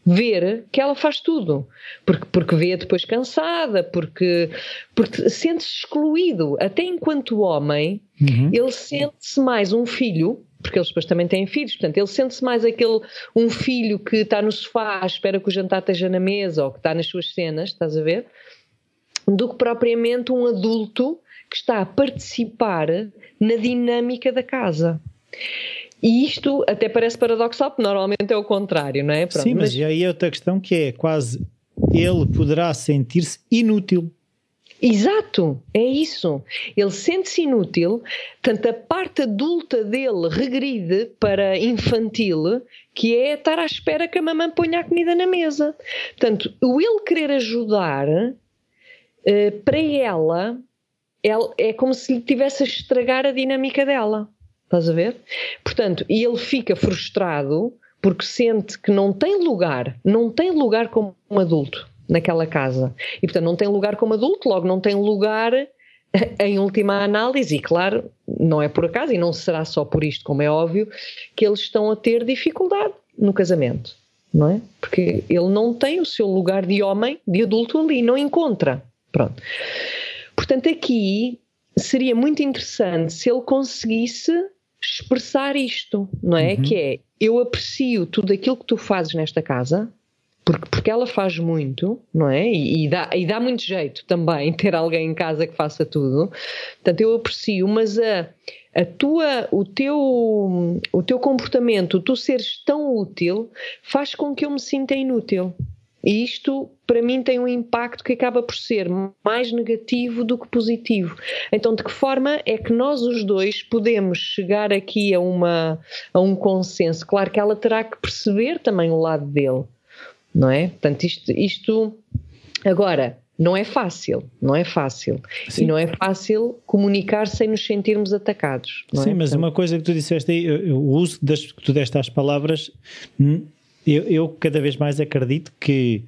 ver que ela faz tudo, porque, porque vê depois cansada, porque, porque sente-se excluído. Até enquanto homem, uhum. ele sente-se mais um filho, porque eles depois também têm filhos, portanto, ele sente-se mais aquele um filho que está no sofá, espera que o jantar esteja na mesa ou que está nas suas cenas, estás a ver? Do que propriamente um adulto que está a participar na dinâmica da casa. E isto até parece paradoxal, porque normalmente é o contrário, não é? Pronto, Sim, mas, mas aí é outra questão que é quase ele poderá sentir-se inútil. Exato, é isso. Ele sente-se inútil, tanto a parte adulta dele regride para infantil, que é estar à espera que a mamãe ponha a comida na mesa. Portanto, o ele querer ajudar, eh, para ela, é como se lhe tivesse a estragar a dinâmica dela. Estás a ver? Portanto, e ele fica frustrado porque sente que não tem lugar, não tem lugar como um adulto naquela casa. E, portanto, não tem lugar como adulto, logo não tem lugar em última análise, e claro, não é por acaso, e não será só por isto, como é óbvio, que eles estão a ter dificuldade no casamento, não é? Porque ele não tem o seu lugar de homem, de adulto ali, não encontra. Pronto. Portanto, aqui seria muito interessante se ele conseguisse expressar isto, não é? Uhum. Que é, eu aprecio tudo aquilo que tu fazes nesta casa, porque, porque ela faz muito, não é? E, e, dá, e dá muito jeito também ter alguém em casa que faça tudo. Portanto, eu aprecio, mas a, a tua, o, teu, o teu comportamento, tu seres tão útil, faz com que eu me sinta inútil. E isto, para mim, tem um impacto que acaba por ser mais negativo do que positivo. Então, de que forma é que nós os dois podemos chegar aqui a, uma, a um consenso? Claro que ela terá que perceber também o lado dele não é? Portanto, isto, isto agora não é fácil, não é fácil. Sim. E não é fácil comunicar sem nos sentirmos atacados. Sim, é? mas Portanto, uma coisa que tu disseste aí, o uso das, que tu deste às palavras, eu, eu cada vez mais acredito que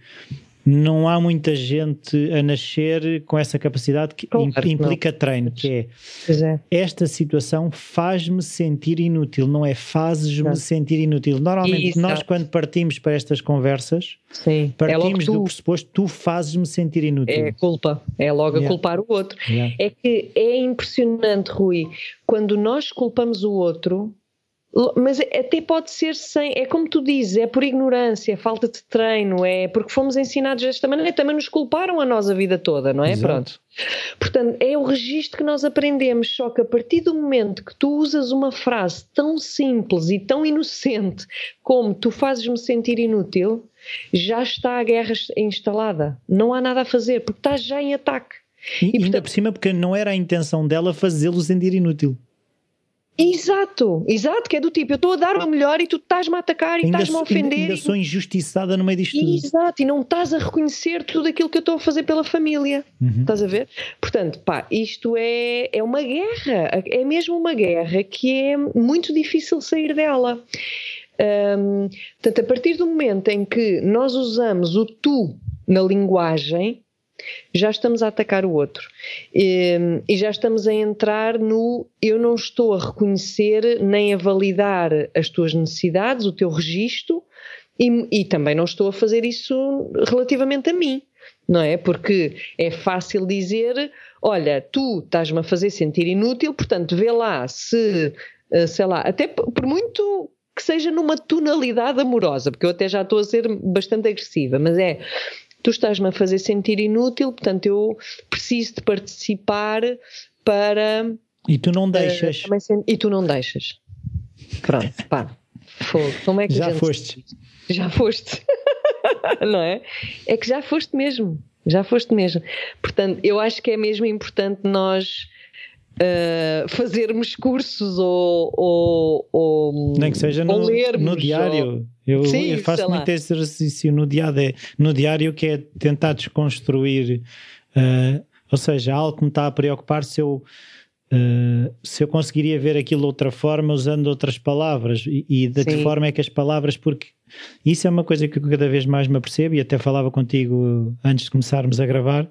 não há muita gente a nascer com essa capacidade que claro, implica não. treino, que é, é. esta situação faz-me sentir inútil, não é fazes-me sentir inútil. Normalmente Exato. nós quando partimos para estas conversas, Sim. É partimos é tu, do pressuposto tu fazes-me sentir inútil. É culpa, é logo yeah. a culpar o outro. Yeah. É que é impressionante, Rui, quando nós culpamos o outro, mas até pode ser sem, é como tu dizes, é por ignorância, é falta de treino, é porque fomos ensinados desta maneira, também nos culparam a nós a vida toda, não é? Exato. Pronto. Portanto, é o registro que nós aprendemos, só que a partir do momento que tu usas uma frase tão simples e tão inocente como tu fazes-me sentir inútil, já está a guerra instalada. Não há nada a fazer, porque estás já em ataque. E, e ainda portanto, por cima, porque não era a intenção dela fazê-lo sentir inútil. Exato, exato, que é do tipo, eu estou a dar o melhor e tu estás-me a atacar e estás-me a ofender. Ainda, ainda sou injustiçada no meio disto tudo. Exato, e não estás a reconhecer tudo aquilo que eu estou a fazer pela família. Uhum. Estás a ver? Portanto, pá, isto é, é uma guerra, é mesmo uma guerra que é muito difícil sair dela. Um, portanto, a partir do momento em que nós usamos o tu na linguagem, já estamos a atacar o outro e, e, já estamos a entrar no eu não estou a reconhecer nem a validar as tuas necessidades, o teu registro e, e também não estou a fazer isso relativamente a mim, não é? Porque é fácil dizer: olha, tu estás-me a fazer sentir inútil, portanto, vê lá se, eh, sei lá, até por muito que seja numa tonalidade amorosa, porque eu até já estou a ser bastante agressiva, mas é tu estás-me a fazer sentir inútil, portanto eu preciso de participar para. E tu não deixas. Uh, e tu não deixas. Pronto, pá. Fogo. Como é que já foste. Já foste. não é? É que já foste mesmo. Já foste mesmo. Portanto, eu acho que é mesmo importante nós uh, fazermos cursos ou, ou, ou nem que seja no, no diário. Ou... Eu, Sim, eu, faço muito esse exercício no diário, no diário que é tentar desconstruir, uh, ou seja, algo que me está a preocupar se eu Uh, se eu conseguiria ver aquilo de outra forma usando outras palavras e, e de Sim. que forma é que as palavras, porque isso é uma coisa que eu cada vez mais me apercebo e até falava contigo antes de começarmos a gravar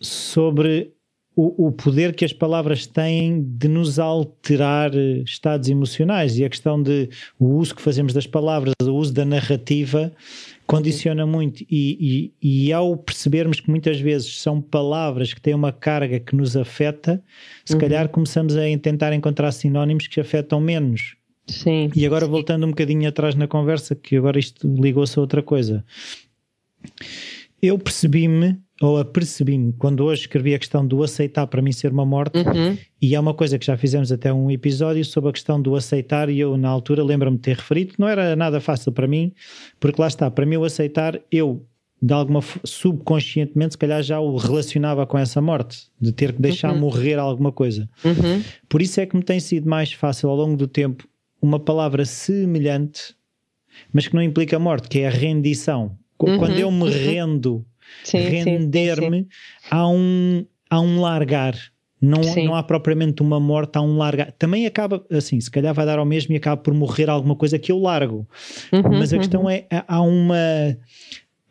sobre o, o, poder que as palavras têm de nos alterar eh, estados emocionais e a questão de o uso que fazemos das palavras, o uso da narrativa condiciona muito e, e, e ao percebermos que muitas vezes são palavras que têm uma carga que nos afeta, se uhum. calhar começamos a tentar encontrar sinónimos que afetam menos. Sim. E agora voltando um bocadinho atrás na conversa, que agora isto ligou-se a outra coisa. Eu percebi-me ou apercebi-me, quando hoje escrevi a questão do aceitar para mim ser uma morte, uhum. e é uma coisa que já fizemos até um episódio sobre a questão do aceitar, e eu na altura lembro-me de ter referido, não era nada fácil para mim, porque lá está, para mim o aceitar, eu de alguma subconscientemente se calhar já o relacionava com essa morte, de ter que deixar uhum. morrer alguma coisa. Uhum. Por isso é que me tem sido mais fácil ao longo do tempo uma palavra semelhante, mas que não implica morte, que é a rendição. Uhum. Quando eu me uhum. rendo render-me há um, há um largar. Não, não há propriamente uma morte, há um largar. Também acaba, assim, se calhar vai dar ao mesmo e acaba por morrer alguma coisa que eu largo. Uhum, Mas a uhum. questão é, há uma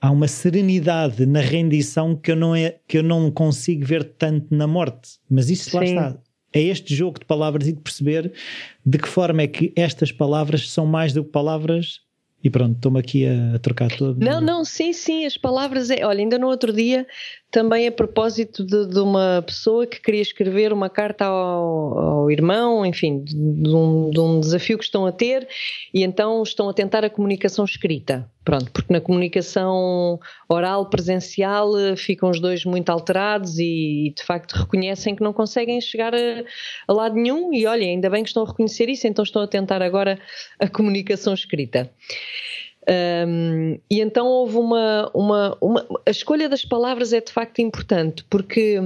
há uma serenidade na rendição que eu não é que eu não consigo ver tanto na morte. Mas isso lá está. É este jogo de palavras e de perceber de que forma é que estas palavras são mais do que palavras e pronto, estou-me aqui a, a, trocar tudo. Não, não, sim, sim, as palavras. É, olha, ainda no outro dia, também a propósito de, de uma pessoa que queria escrever uma carta ao, ao irmão, enfim, de, de, um, de, um, desafio que estão a ter, e então estão a tentar a comunicação escrita. Pronto, porque na comunicação oral, presencial, ficam os dois muito alterados e, e de facto reconhecem que não conseguem chegar a, a lado nenhum. E olha, ainda bem que estão a reconhecer isso, então estão a tentar agora a comunicação escrita. Um, e então houve uma, uma, uma. A escolha das palavras é de facto importante, porque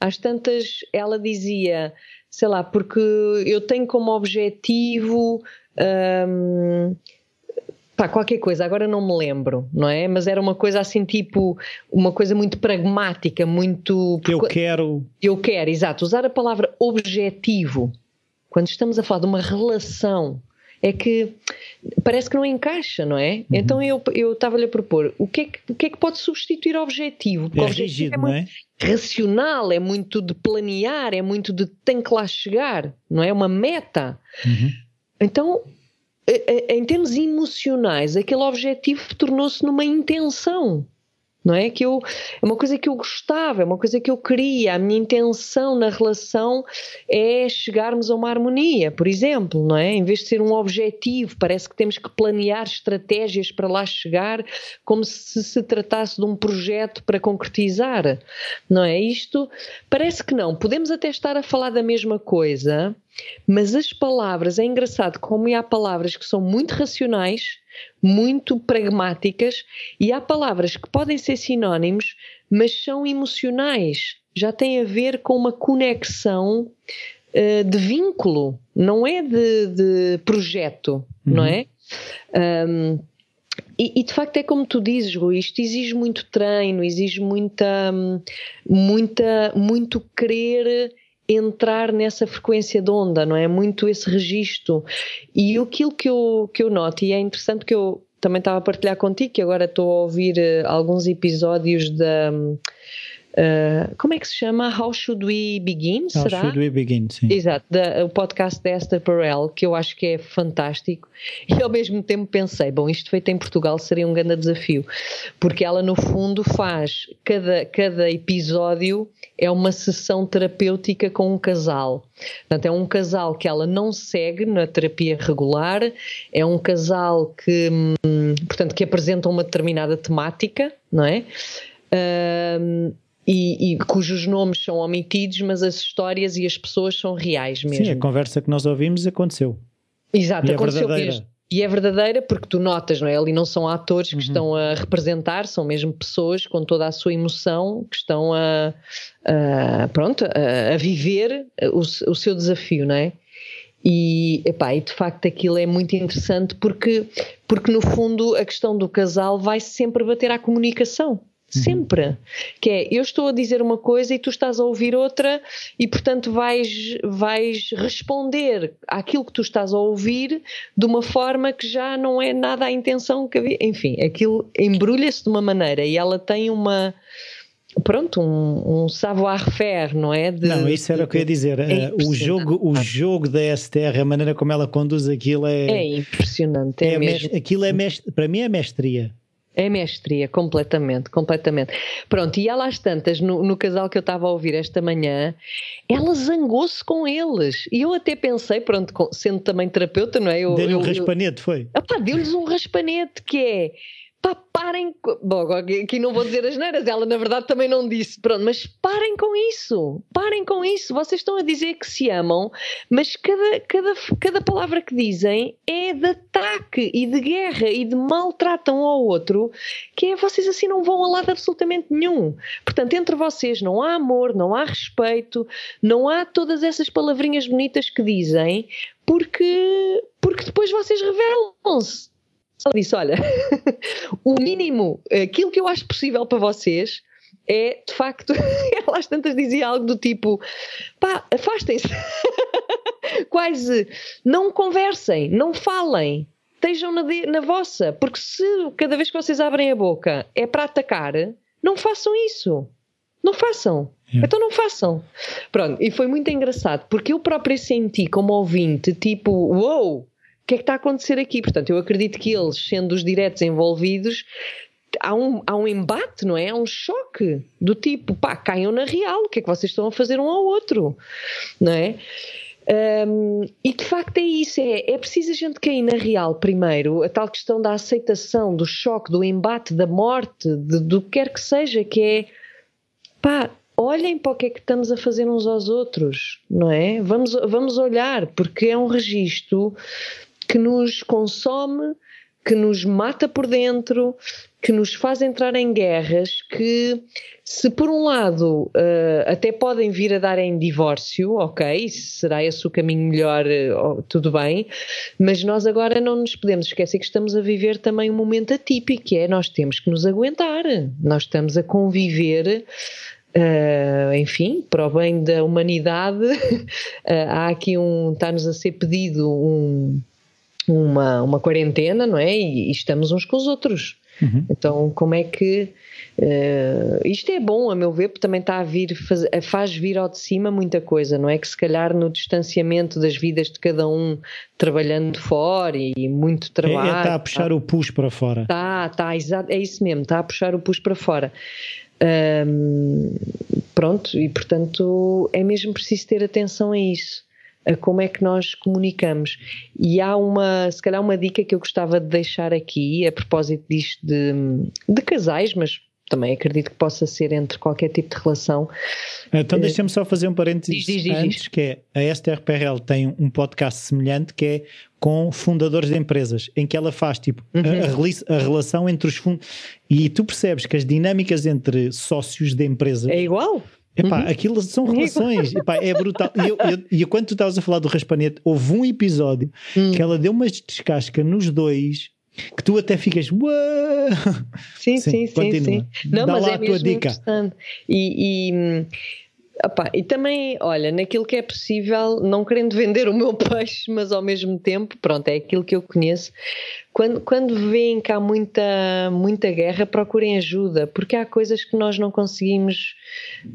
às tantas ela dizia, sei lá, porque eu tenho como objetivo. Um, pá, qualquer coisa, agora não me lembro, não é? Mas era uma coisa assim, tipo, uma coisa muito pragmática, muito. Eu quero. Eu quero, exato. Usar a palavra objetivo, quando estamos a falar de uma relação é que parece que não encaixa, não é? Uhum. Então eu eu estava-lhe a propor o que, é que, o que é que pode substituir objetivo? Porque é objetivo rígido, é muito não é? racional, é muito de planear, é muito de tem que lá chegar, não é? Uma meta. Uhum. Então, em termos emocionais, aquele objetivo tornou-se numa intenção não é? Que eu, é uma coisa que eu gostava, é uma coisa que eu queria, a minha intenção na relação é chegarmos a uma harmonia, por exemplo, não é? Em vez de ser um objetivo, parece que temos que planear estratégias para lá chegar, como se se tratasse de um projeto para concretizar, não é? Isto parece que não. Podemos até estar a falar da mesma coisa, mas as palavras, é engraçado como há palavras que são muito racionais muito pragmáticas e há palavras que podem ser sinónimos, mas são emocionais. Já tem a ver com uma conexão uh, de vínculo, não é de, de projeto, uhum. não é? Um, e, e, de facto é como tu dizes, Rui, isto exige muito treino, exige muita, muita, muito querer entrar nessa frequência de onda, não é? Muito esse registro. E aquilo que eu, que eu noto, e é interessante que eu também estava a partilhar contigo, que agora estou a ouvir uh, alguns episódios da. Uh, como é que se chama? How Should We Begin? How será? Should We Begin, sim. Exato, da, o podcast da Esther Perel, que eu acho que é fantástico. E ao mesmo tempo pensei, bom, isto feito em Portugal seria um grande desafio, porque ela no fundo faz cada, cada episódio é uma sessão terapêutica com um casal. Portanto, é um casal que ela não segue na terapia regular, é um casal que, hum, portanto, que apresenta uma determinada temática, não é? Um, e, e, cujos nomes são omitidos, mas as histórias e as pessoas são reais mesmo. Sim, a conversa que nós ouvimos aconteceu. Exato, e é aconteceu mesmo. E é verdadeira porque tu notas, não é? Ali não são atores que uhum. estão a representar, são mesmo pessoas com toda a sua emoção que estão a, a pronto, a, a viver o, o, seu desafio, não é? E, epá, e de facto aquilo é muito interessante porque, porque no fundo a questão do casal vai sempre bater à comunicação. Uhum. Sempre. Que é, eu estou a dizer uma coisa e tu estás a ouvir outra e, portanto, vais, vais responder àquilo que tu estás a ouvir de uma forma que já não é nada a intenção que havia. Enfim, aquilo embrulha-se de uma maneira e ela tem uma. Pronto, um, um savoir-faire, não é? De, não, isso era o que eu ia dizer. É o, jogo, o jogo da STR, a maneira como ela conduz aquilo é. É impressionante. É, é mesmo. Aquilo é mestre, para mim é mestria. É mestria, completamente, completamente. Pronto, e ela às tantas, no, no casal que eu estava a ouvir esta manhã, ela zangou-se com eles. E eu até pensei, pronto, sendo também terapeuta, não é? Deu-lhe um raspanete, foi? Deu-lhes um raspanete, que é Pá, parem. Bom, aqui não vou dizer as neiras, ela na verdade também não disse, pronto, mas parem com isso, parem com isso. Vocês estão a dizer que se amam, mas cada, cada, cada palavra que dizem é de ataque e de guerra e de maltratam ao outro, que é vocês assim não vão a lado absolutamente nenhum. Portanto, entre vocês não há amor, não há respeito, não há todas essas palavrinhas bonitas que dizem, porque, porque depois vocês revelam-se só disse: olha, o mínimo, aquilo que eu acho possível para vocês é, de facto, ela às tantas dizia algo do tipo: pá, afastem-se, quase, não conversem, não falem, estejam na, de, na vossa, porque se cada vez que vocês abrem a boca é para atacar, não façam isso. Não façam. Yeah. Então não façam. Pronto, e foi muito engraçado, porque eu própria senti como ouvinte, tipo, uou, wow, que é que está a acontecer aqui? Portanto, eu acredito que eles, sendo os diretos envolvidos, há um, há um embate, não é? Há um choque do tipo, pá, caiam na real, o que é que vocês estão a fazer um ao outro, não é? Um, e de facto é isso, é, é preciso a gente cair na real primeiro, a tal questão da aceitação, do choque, do embate, da morte, de, do que quer que seja, que é pá, olhem para o que é que estamos a fazer uns aos outros, não é? Vamos, vamos olhar, porque é um registro que nos consome, que nos mata por dentro, que nos faz entrar em guerras que, se por um lado uh, até podem vir a dar em divórcio, ok, será esse o caminho melhor, uh, tudo bem, mas nós agora não nos podemos esquecer que estamos a viver também um momento atípico, que é nós temos que nos aguentar, nós estamos a conviver. Uh, enfim, para o bem da humanidade, há aqui um, está-nos a ser pedido um, uma, uma quarentena, não é? E, e estamos uns com os outros. Uhum. Então, como é que. Uh, isto é bom, a meu ver, porque também está a vir, faz, faz vir ao de cima muita coisa, não é? Que se calhar no distanciamento das vidas de cada um, trabalhando fora e muito trabalho. É, é, está a puxar tá, o push para fora. Está, está, exato, é isso mesmo, está a puxar o push para fora. Um, pronto, e portanto é mesmo preciso ter atenção a isso como é que nós comunicamos. E há uma, se calhar, uma dica que eu gostava de deixar aqui a propósito disto de, de casais, mas também acredito que possa ser entre qualquer tipo de relação. Então, deixa-me só fazer um parênteses diz, diz, antes, diz. que é a STRPRL tem um podcast semelhante que é com fundadores de empresas, em que ela faz tipo uhum. a, a, relação entre os fundos e tu percebes que as dinâmicas entre sócios de empresas é igual. Epá, uhum. aquilo são relações, Epá, é brutal. E, eu, eu, e quando tu estavas a falar do raspanete, houve um episódio hum. que ela deu uma descasca nos dois que tu até ficas Uau! sim, sim, sim, sim, sim. Não, Dá mas lá é a tua dica e, e Opa, e também, olha, naquilo que é possível, não querendo vender o meu peixe, mas ao mesmo tempo, pronto, é aquilo que eu conheço. Quando, quando veem que há muita, muita guerra, procurem ajuda, porque há coisas que nós não conseguimos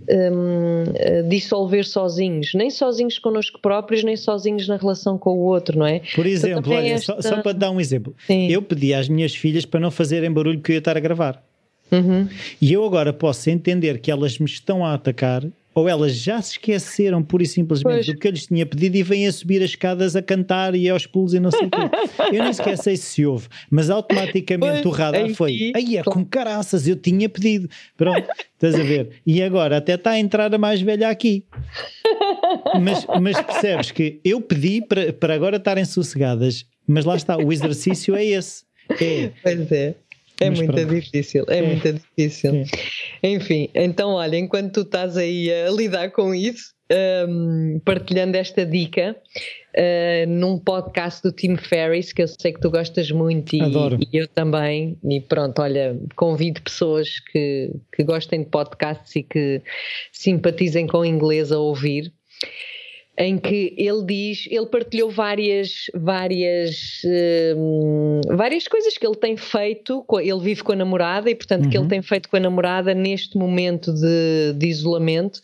um, eh, dissolver sozinhos, nem sozinhos connosco próprios, nem sozinhos na relação com o outro, não é? Por exemplo, olha, esta... só, só, para dar um exemplo, Sim. eu pedi às minhas filhas para não fazerem barulho que eu ia estar a gravar. Uhum. E eu agora posso entender que elas me estão a atacar ou elas já se esqueceram pura e simplesmente pois. do que eu lhes tinha pedido e vêm a subir as escadas a cantar e aos pulos e não sei o quê. Eu nem sequer sei se houve, mas automaticamente pois, o radar foi, aí é com caraças, eu tinha pedido. Pronto, estás a ver? E agora até está a entrar a mais velha aqui. Mas, mas percebes que eu pedi para, para agora estarem sossegadas, mas lá está, o exercício é esse. É, pois é. É Mas muito pronto. difícil, é, é, muito difícil. É. Enfim, então olha, enquanto tu estás aí a lidar com isso, um, partilhando esta dica uh, num podcast do Tim Ferriss, que eu sei que tu gostas muito e, e, eu também, e pronto, olha, convido pessoas que, que gostem de podcasts e que simpatizem com o inglês a ouvir em que ele diz, ele partilhou várias, várias, hum, várias coisas que ele tem feito, ele vive com a namorada e portanto uhum. que ele uhum. tem feito com a namorada neste momento de, de isolamento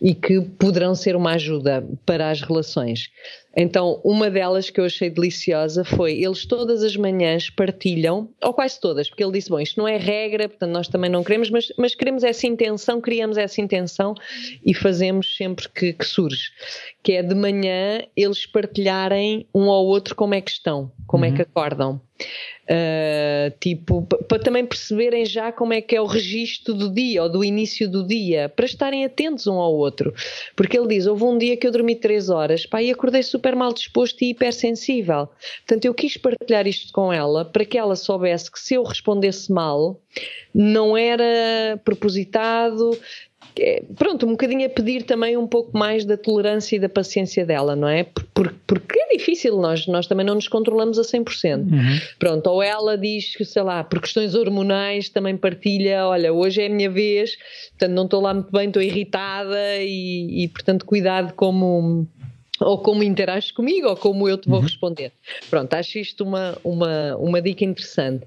e que poderão ser uma ajuda para as relações. Então, uma delas que eu achei deliciosa foi: eles todas as manhãs partilham, ou quase todas, porque ele disse: bom, isto não é regra, portanto nós também não queremos, mas, mas queremos essa intenção, criamos essa intenção e fazemos sempre que, que surge. Que é de manhã eles partilharem um ao outro como é que estão, como uhum. é que uhum. acordam. Uh, tipo, para também perceberem já como é que é o registro do dia ou do início do dia, para estarem atentos um ao outro. Porque ele diz: houve um dia que eu dormi 3 horas pá, e acordei super mal disposto e hipersensível. Portanto, eu quis partilhar isto com ela para que ela soubesse que se eu respondesse mal, não era propositado, pronto, um bocadinho a pedir também um pouco mais da tolerância e da paciência dela, não é? Porque, porque é difícil, nós, nós também não nos controlamos a 100%. Uhum. Pronto, ou ela diz que, sei lá, por questões hormonais também partilha, olha, hoje é a minha vez, portanto não estou lá muito bem, estou irritada e, e portanto cuidado como ou como interages comigo ou como eu te vou uhum. responder. Pronto, acho isto uma, uma, uma dica interessante.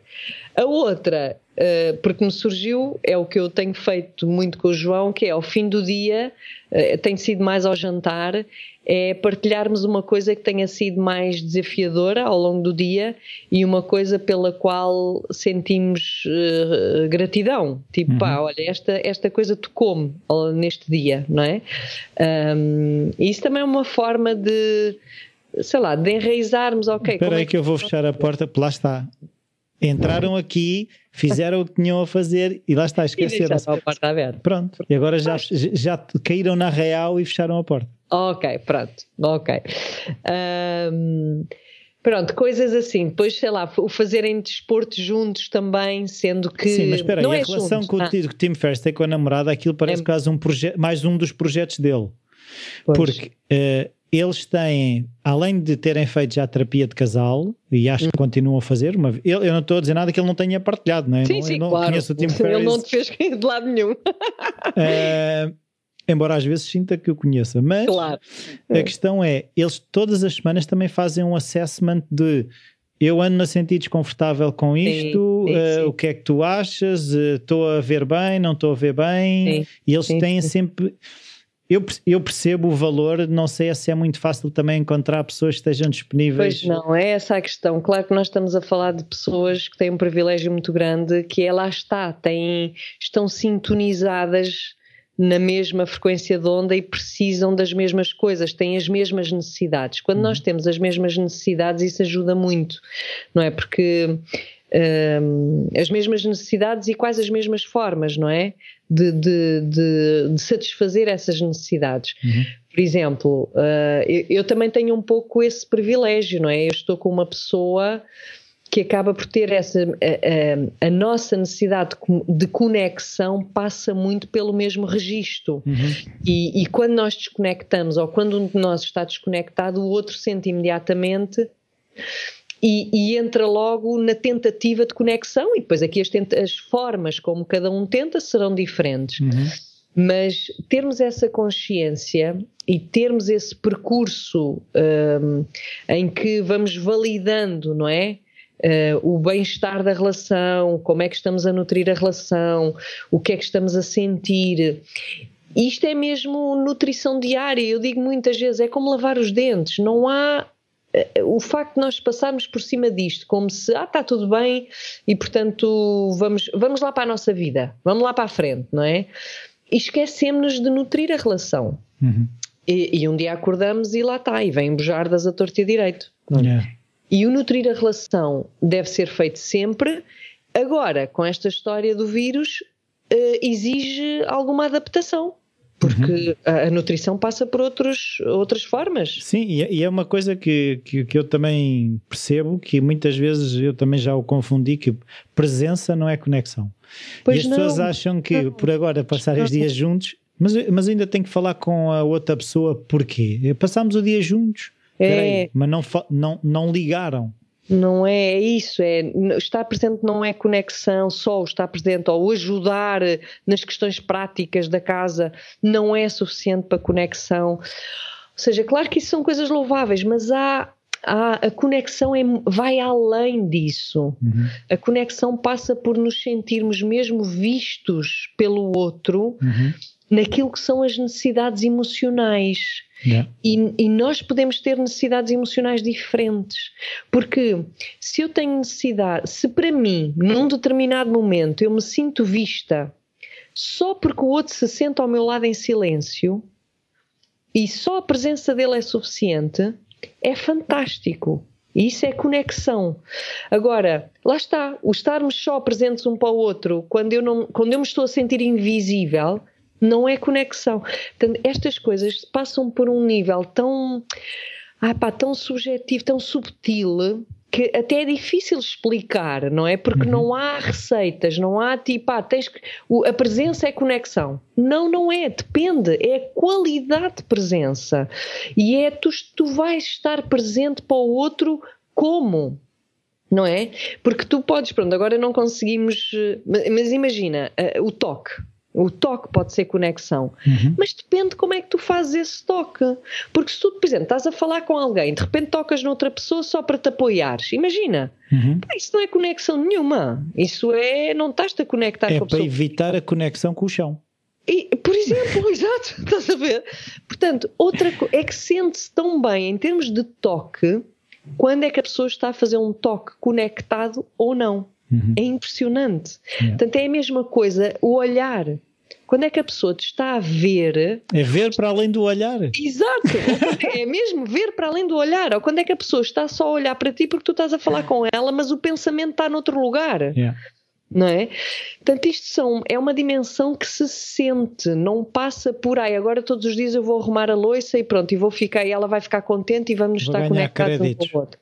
A outra Uh, porque me surgiu, é o que eu tenho feito muito com o João, que é ao fim do dia, uh, tem sido mais ao jantar, é partilharmos uma coisa que tenha sido mais desafiadora ao longo do dia e uma coisa pela qual sentimos uh, gratidão. Tipo, uhum. pá, olha, esta, esta coisa tocou-me neste dia, não é? Um, isso também é uma forma de sei lá, de enraizarmos, ok. Espera aí é que, que eu vou fechar a porta, lá está. Entraram aqui, fizeram o que tinham a fazer e lá está, esqueceram-se. a porta aberta. Pronto, e agora já, já caíram na real e fecharam a porta. Ok, pronto, ok. Um, pronto, coisas assim. Depois, sei lá, o fazerem desporto juntos também, sendo que. Sim, mas espera aí, a é relação juntos, que o. Tim Ferriss tem com a namorada, aquilo parece é... quase um mais um dos projetos dele. Pois. Porque uh, eles têm, além de terem feito já terapia de casal, e acho que continuam a fazer, uma, eu, eu não estou a dizer nada que ele não tenha partilhado, não é? Sim, não, sim, não claro. Conheço o Tim Ferriss. Ele não te fez de lado nenhum. Uh, embora às vezes sinta que o conheça, mas claro. a questão é, eles todas as semanas também fazem um assessment de eu ando a sentir desconfortável com isto, sim, sim, uh, o que é que tu achas? Estou uh, a ver bem, não estou a ver bem? e eles têm sempre eu, eu percebo o valor, não sei se é muito fácil também encontrar pessoas que estejam disponíveis. Pois não, é essa a questão. Claro que nós estamos a falar de pessoas que têm um privilégio muito grande, que é lá está, têm, estão sintonizadas na mesma frequência de onda e precisam das mesmas coisas, têm as mesmas necessidades. Quando nós uhum. temos as mesmas necessidades, isso ajuda muito, não é? Porque um, as mesmas necessidades e quais as mesmas formas, não é? De, de, de, de satisfazer essas necessidades. Uhum. Por exemplo, uh, eu, eu, também tenho um pouco esse privilégio, não é? Eu estou com uma pessoa que acaba por ter essa. A, a, a nossa necessidade de conexão passa muito pelo mesmo registro. Uhum. E, e quando nós desconectamos, ou quando um de nós está desconectado, o outro sente imediatamente e, e, entra logo na tentativa de conexão, e depois aqui as, as formas como cada um tenta serão diferentes. Uhum. Mas termos essa consciência e termos esse percurso um, em que vamos validando, não é? Uh, o bem-estar da relação, como é que estamos a nutrir a relação, o que é que estamos a sentir. Isto é mesmo nutrição diária. Eu digo muitas vezes, é como lavar os dentes. Não há o facto de nós passarmos por cima disto, como se, ah, está tudo bem e portanto vamos, vamos lá para a nossa vida, vamos lá para a frente, não é? E esquecemos de nutrir a relação. Uhum. E, e, um dia acordamos e lá está, e vem bujardas a torto e direito. Yeah. E o nutrir a relação deve ser feito sempre. Agora, com esta história do vírus, uh, exige alguma adaptação porque uhum. a, nutrição passa por outros, outras formas. Sim, e, é, uma coisa que, que, que, eu também percebo, que muitas vezes eu também já o confundi, que presença não é conexão. Pois e as não, pessoas acham que não. por agora passar os dias juntos, mas, mas ainda tenho que falar com a outra pessoa, porquê? Passámos o dia juntos, é. Mas não, não, não ligaram. Não é, é isso, é estar presente não é conexão só, estar presente ou ajudar nas questões práticas da casa não é suficiente para conexão. Ou seja, claro que isso são coisas louváveis, mas há, há a conexão é, vai além disso. Uhum. A conexão passa por nos sentirmos mesmo vistos pelo outro uhum. Naquilo que são as necessidades emocionais Yeah. E, e, nós podemos ter necessidades emocionais diferentes. Porque se eu tenho necessidade, se para mim, num determinado momento, eu me sinto vista só porque o outro se senta ao meu lado em silêncio e só a presença dele é suficiente, é fantástico. Isso é conexão. Agora, lá está, o estarmos só presentes um para o outro, quando eu, não, quando eu me estou a sentir invisível, não é conexão. Portanto, estas coisas passam por um nível tão, ah pá, tão subjetivo, tão subtil, que até é difícil explicar, não é? Porque uhum. não há receitas, não há tipo, ah, tens que, a presença é conexão. Não, não é, depende, é a qualidade de presença. E é tu, tu vais estar presente para o outro como? Não é? Porque tu podes, pronto, agora não conseguimos, eh, mas imagina, uh, o toque o toque pode ser conexão, uhum. mas depende como é que tu fazes esse toque. Porque se tu, por exemplo, estás a falar com alguém, de repente tocas noutra pessoa só para te apoiares, imagina, uhum. isso não é conexão nenhuma. Isso é, não estás-te a conectar é com a pessoa. É para evitar a conexão com o chão. E, por exemplo, exato, estás a ver? Portanto, outra é que sente-se tão bem em termos de toque quando é que a pessoa está a fazer um toque conectado ou não. Uhum. É impressionante. Yeah. Portanto, é a mesma coisa o olhar. Quando é que a pessoa te está a ver. É ver para além do olhar. Exato! é mesmo ver para além do olhar. Ou quando é que a pessoa está só a olhar para ti porque tu estás a falar com ela, mas o pensamento está noutro lugar. Yeah. Não é? Portanto, isto são, é uma dimensão que se sente, não passa por aí. Agora todos os dias eu vou arrumar a louça e pronto, e vou ficar, e ela vai ficar contente e vamos vou estar conectados um com o outro.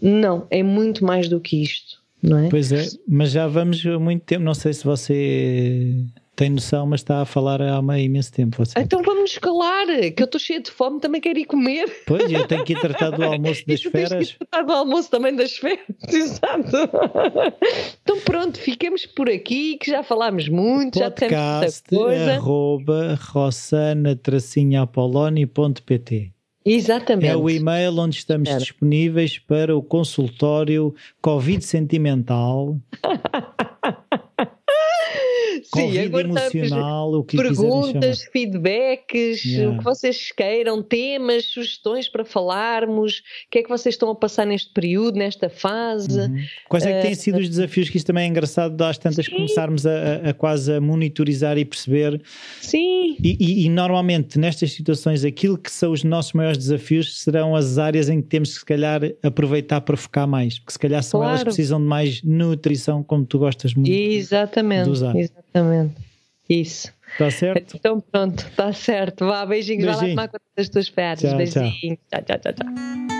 Não, é muito mais do que isto não é? Pois é, mas já vamos há muito tempo, não sei se você tem noção, mas está a falar há meio imenso tempo. Você. Então vamos escalar, que eu estou cheio de fome, também quero ir comer. Pois, eu tenho que ir tratar do almoço das feras. Que tratar do almoço também das feras, exato. Então pronto, fiquemos por aqui, que já falámos muito, Podcast, já temos muita coisa. arroba rossana-apoloni.pt Exatamente. É o e-mail onde estamos Era. disponíveis para o consultório Covid sentimental. Sim, emocional, o que perguntas, feedbacks, yeah. o que vocês queiram, temas, sugestões para falarmos, o que é que vocês estão a passar neste período, nesta fase. Uhum. Quais é que têm uh, sido os desafios que isto também é engraçado, às tantas sim. começarmos a, a, quase a monitorizar e perceber. Sim. E, e, e, normalmente nestas situações aquilo que são os nossos maiores desafios serão as áreas em que temos que se calhar aproveitar para focar mais, porque se calhar são claro. elas que precisam de mais nutrição, como tu gostas muito exatamente, de usar. Exatamente. Exatamente. Isso. Está certo? Então pronto, está certo. Vá, beijinhos. Beijinho. Vai lá tomar conta das tuas férias. Beijinhos. tchau, tchau, tchau. tchau.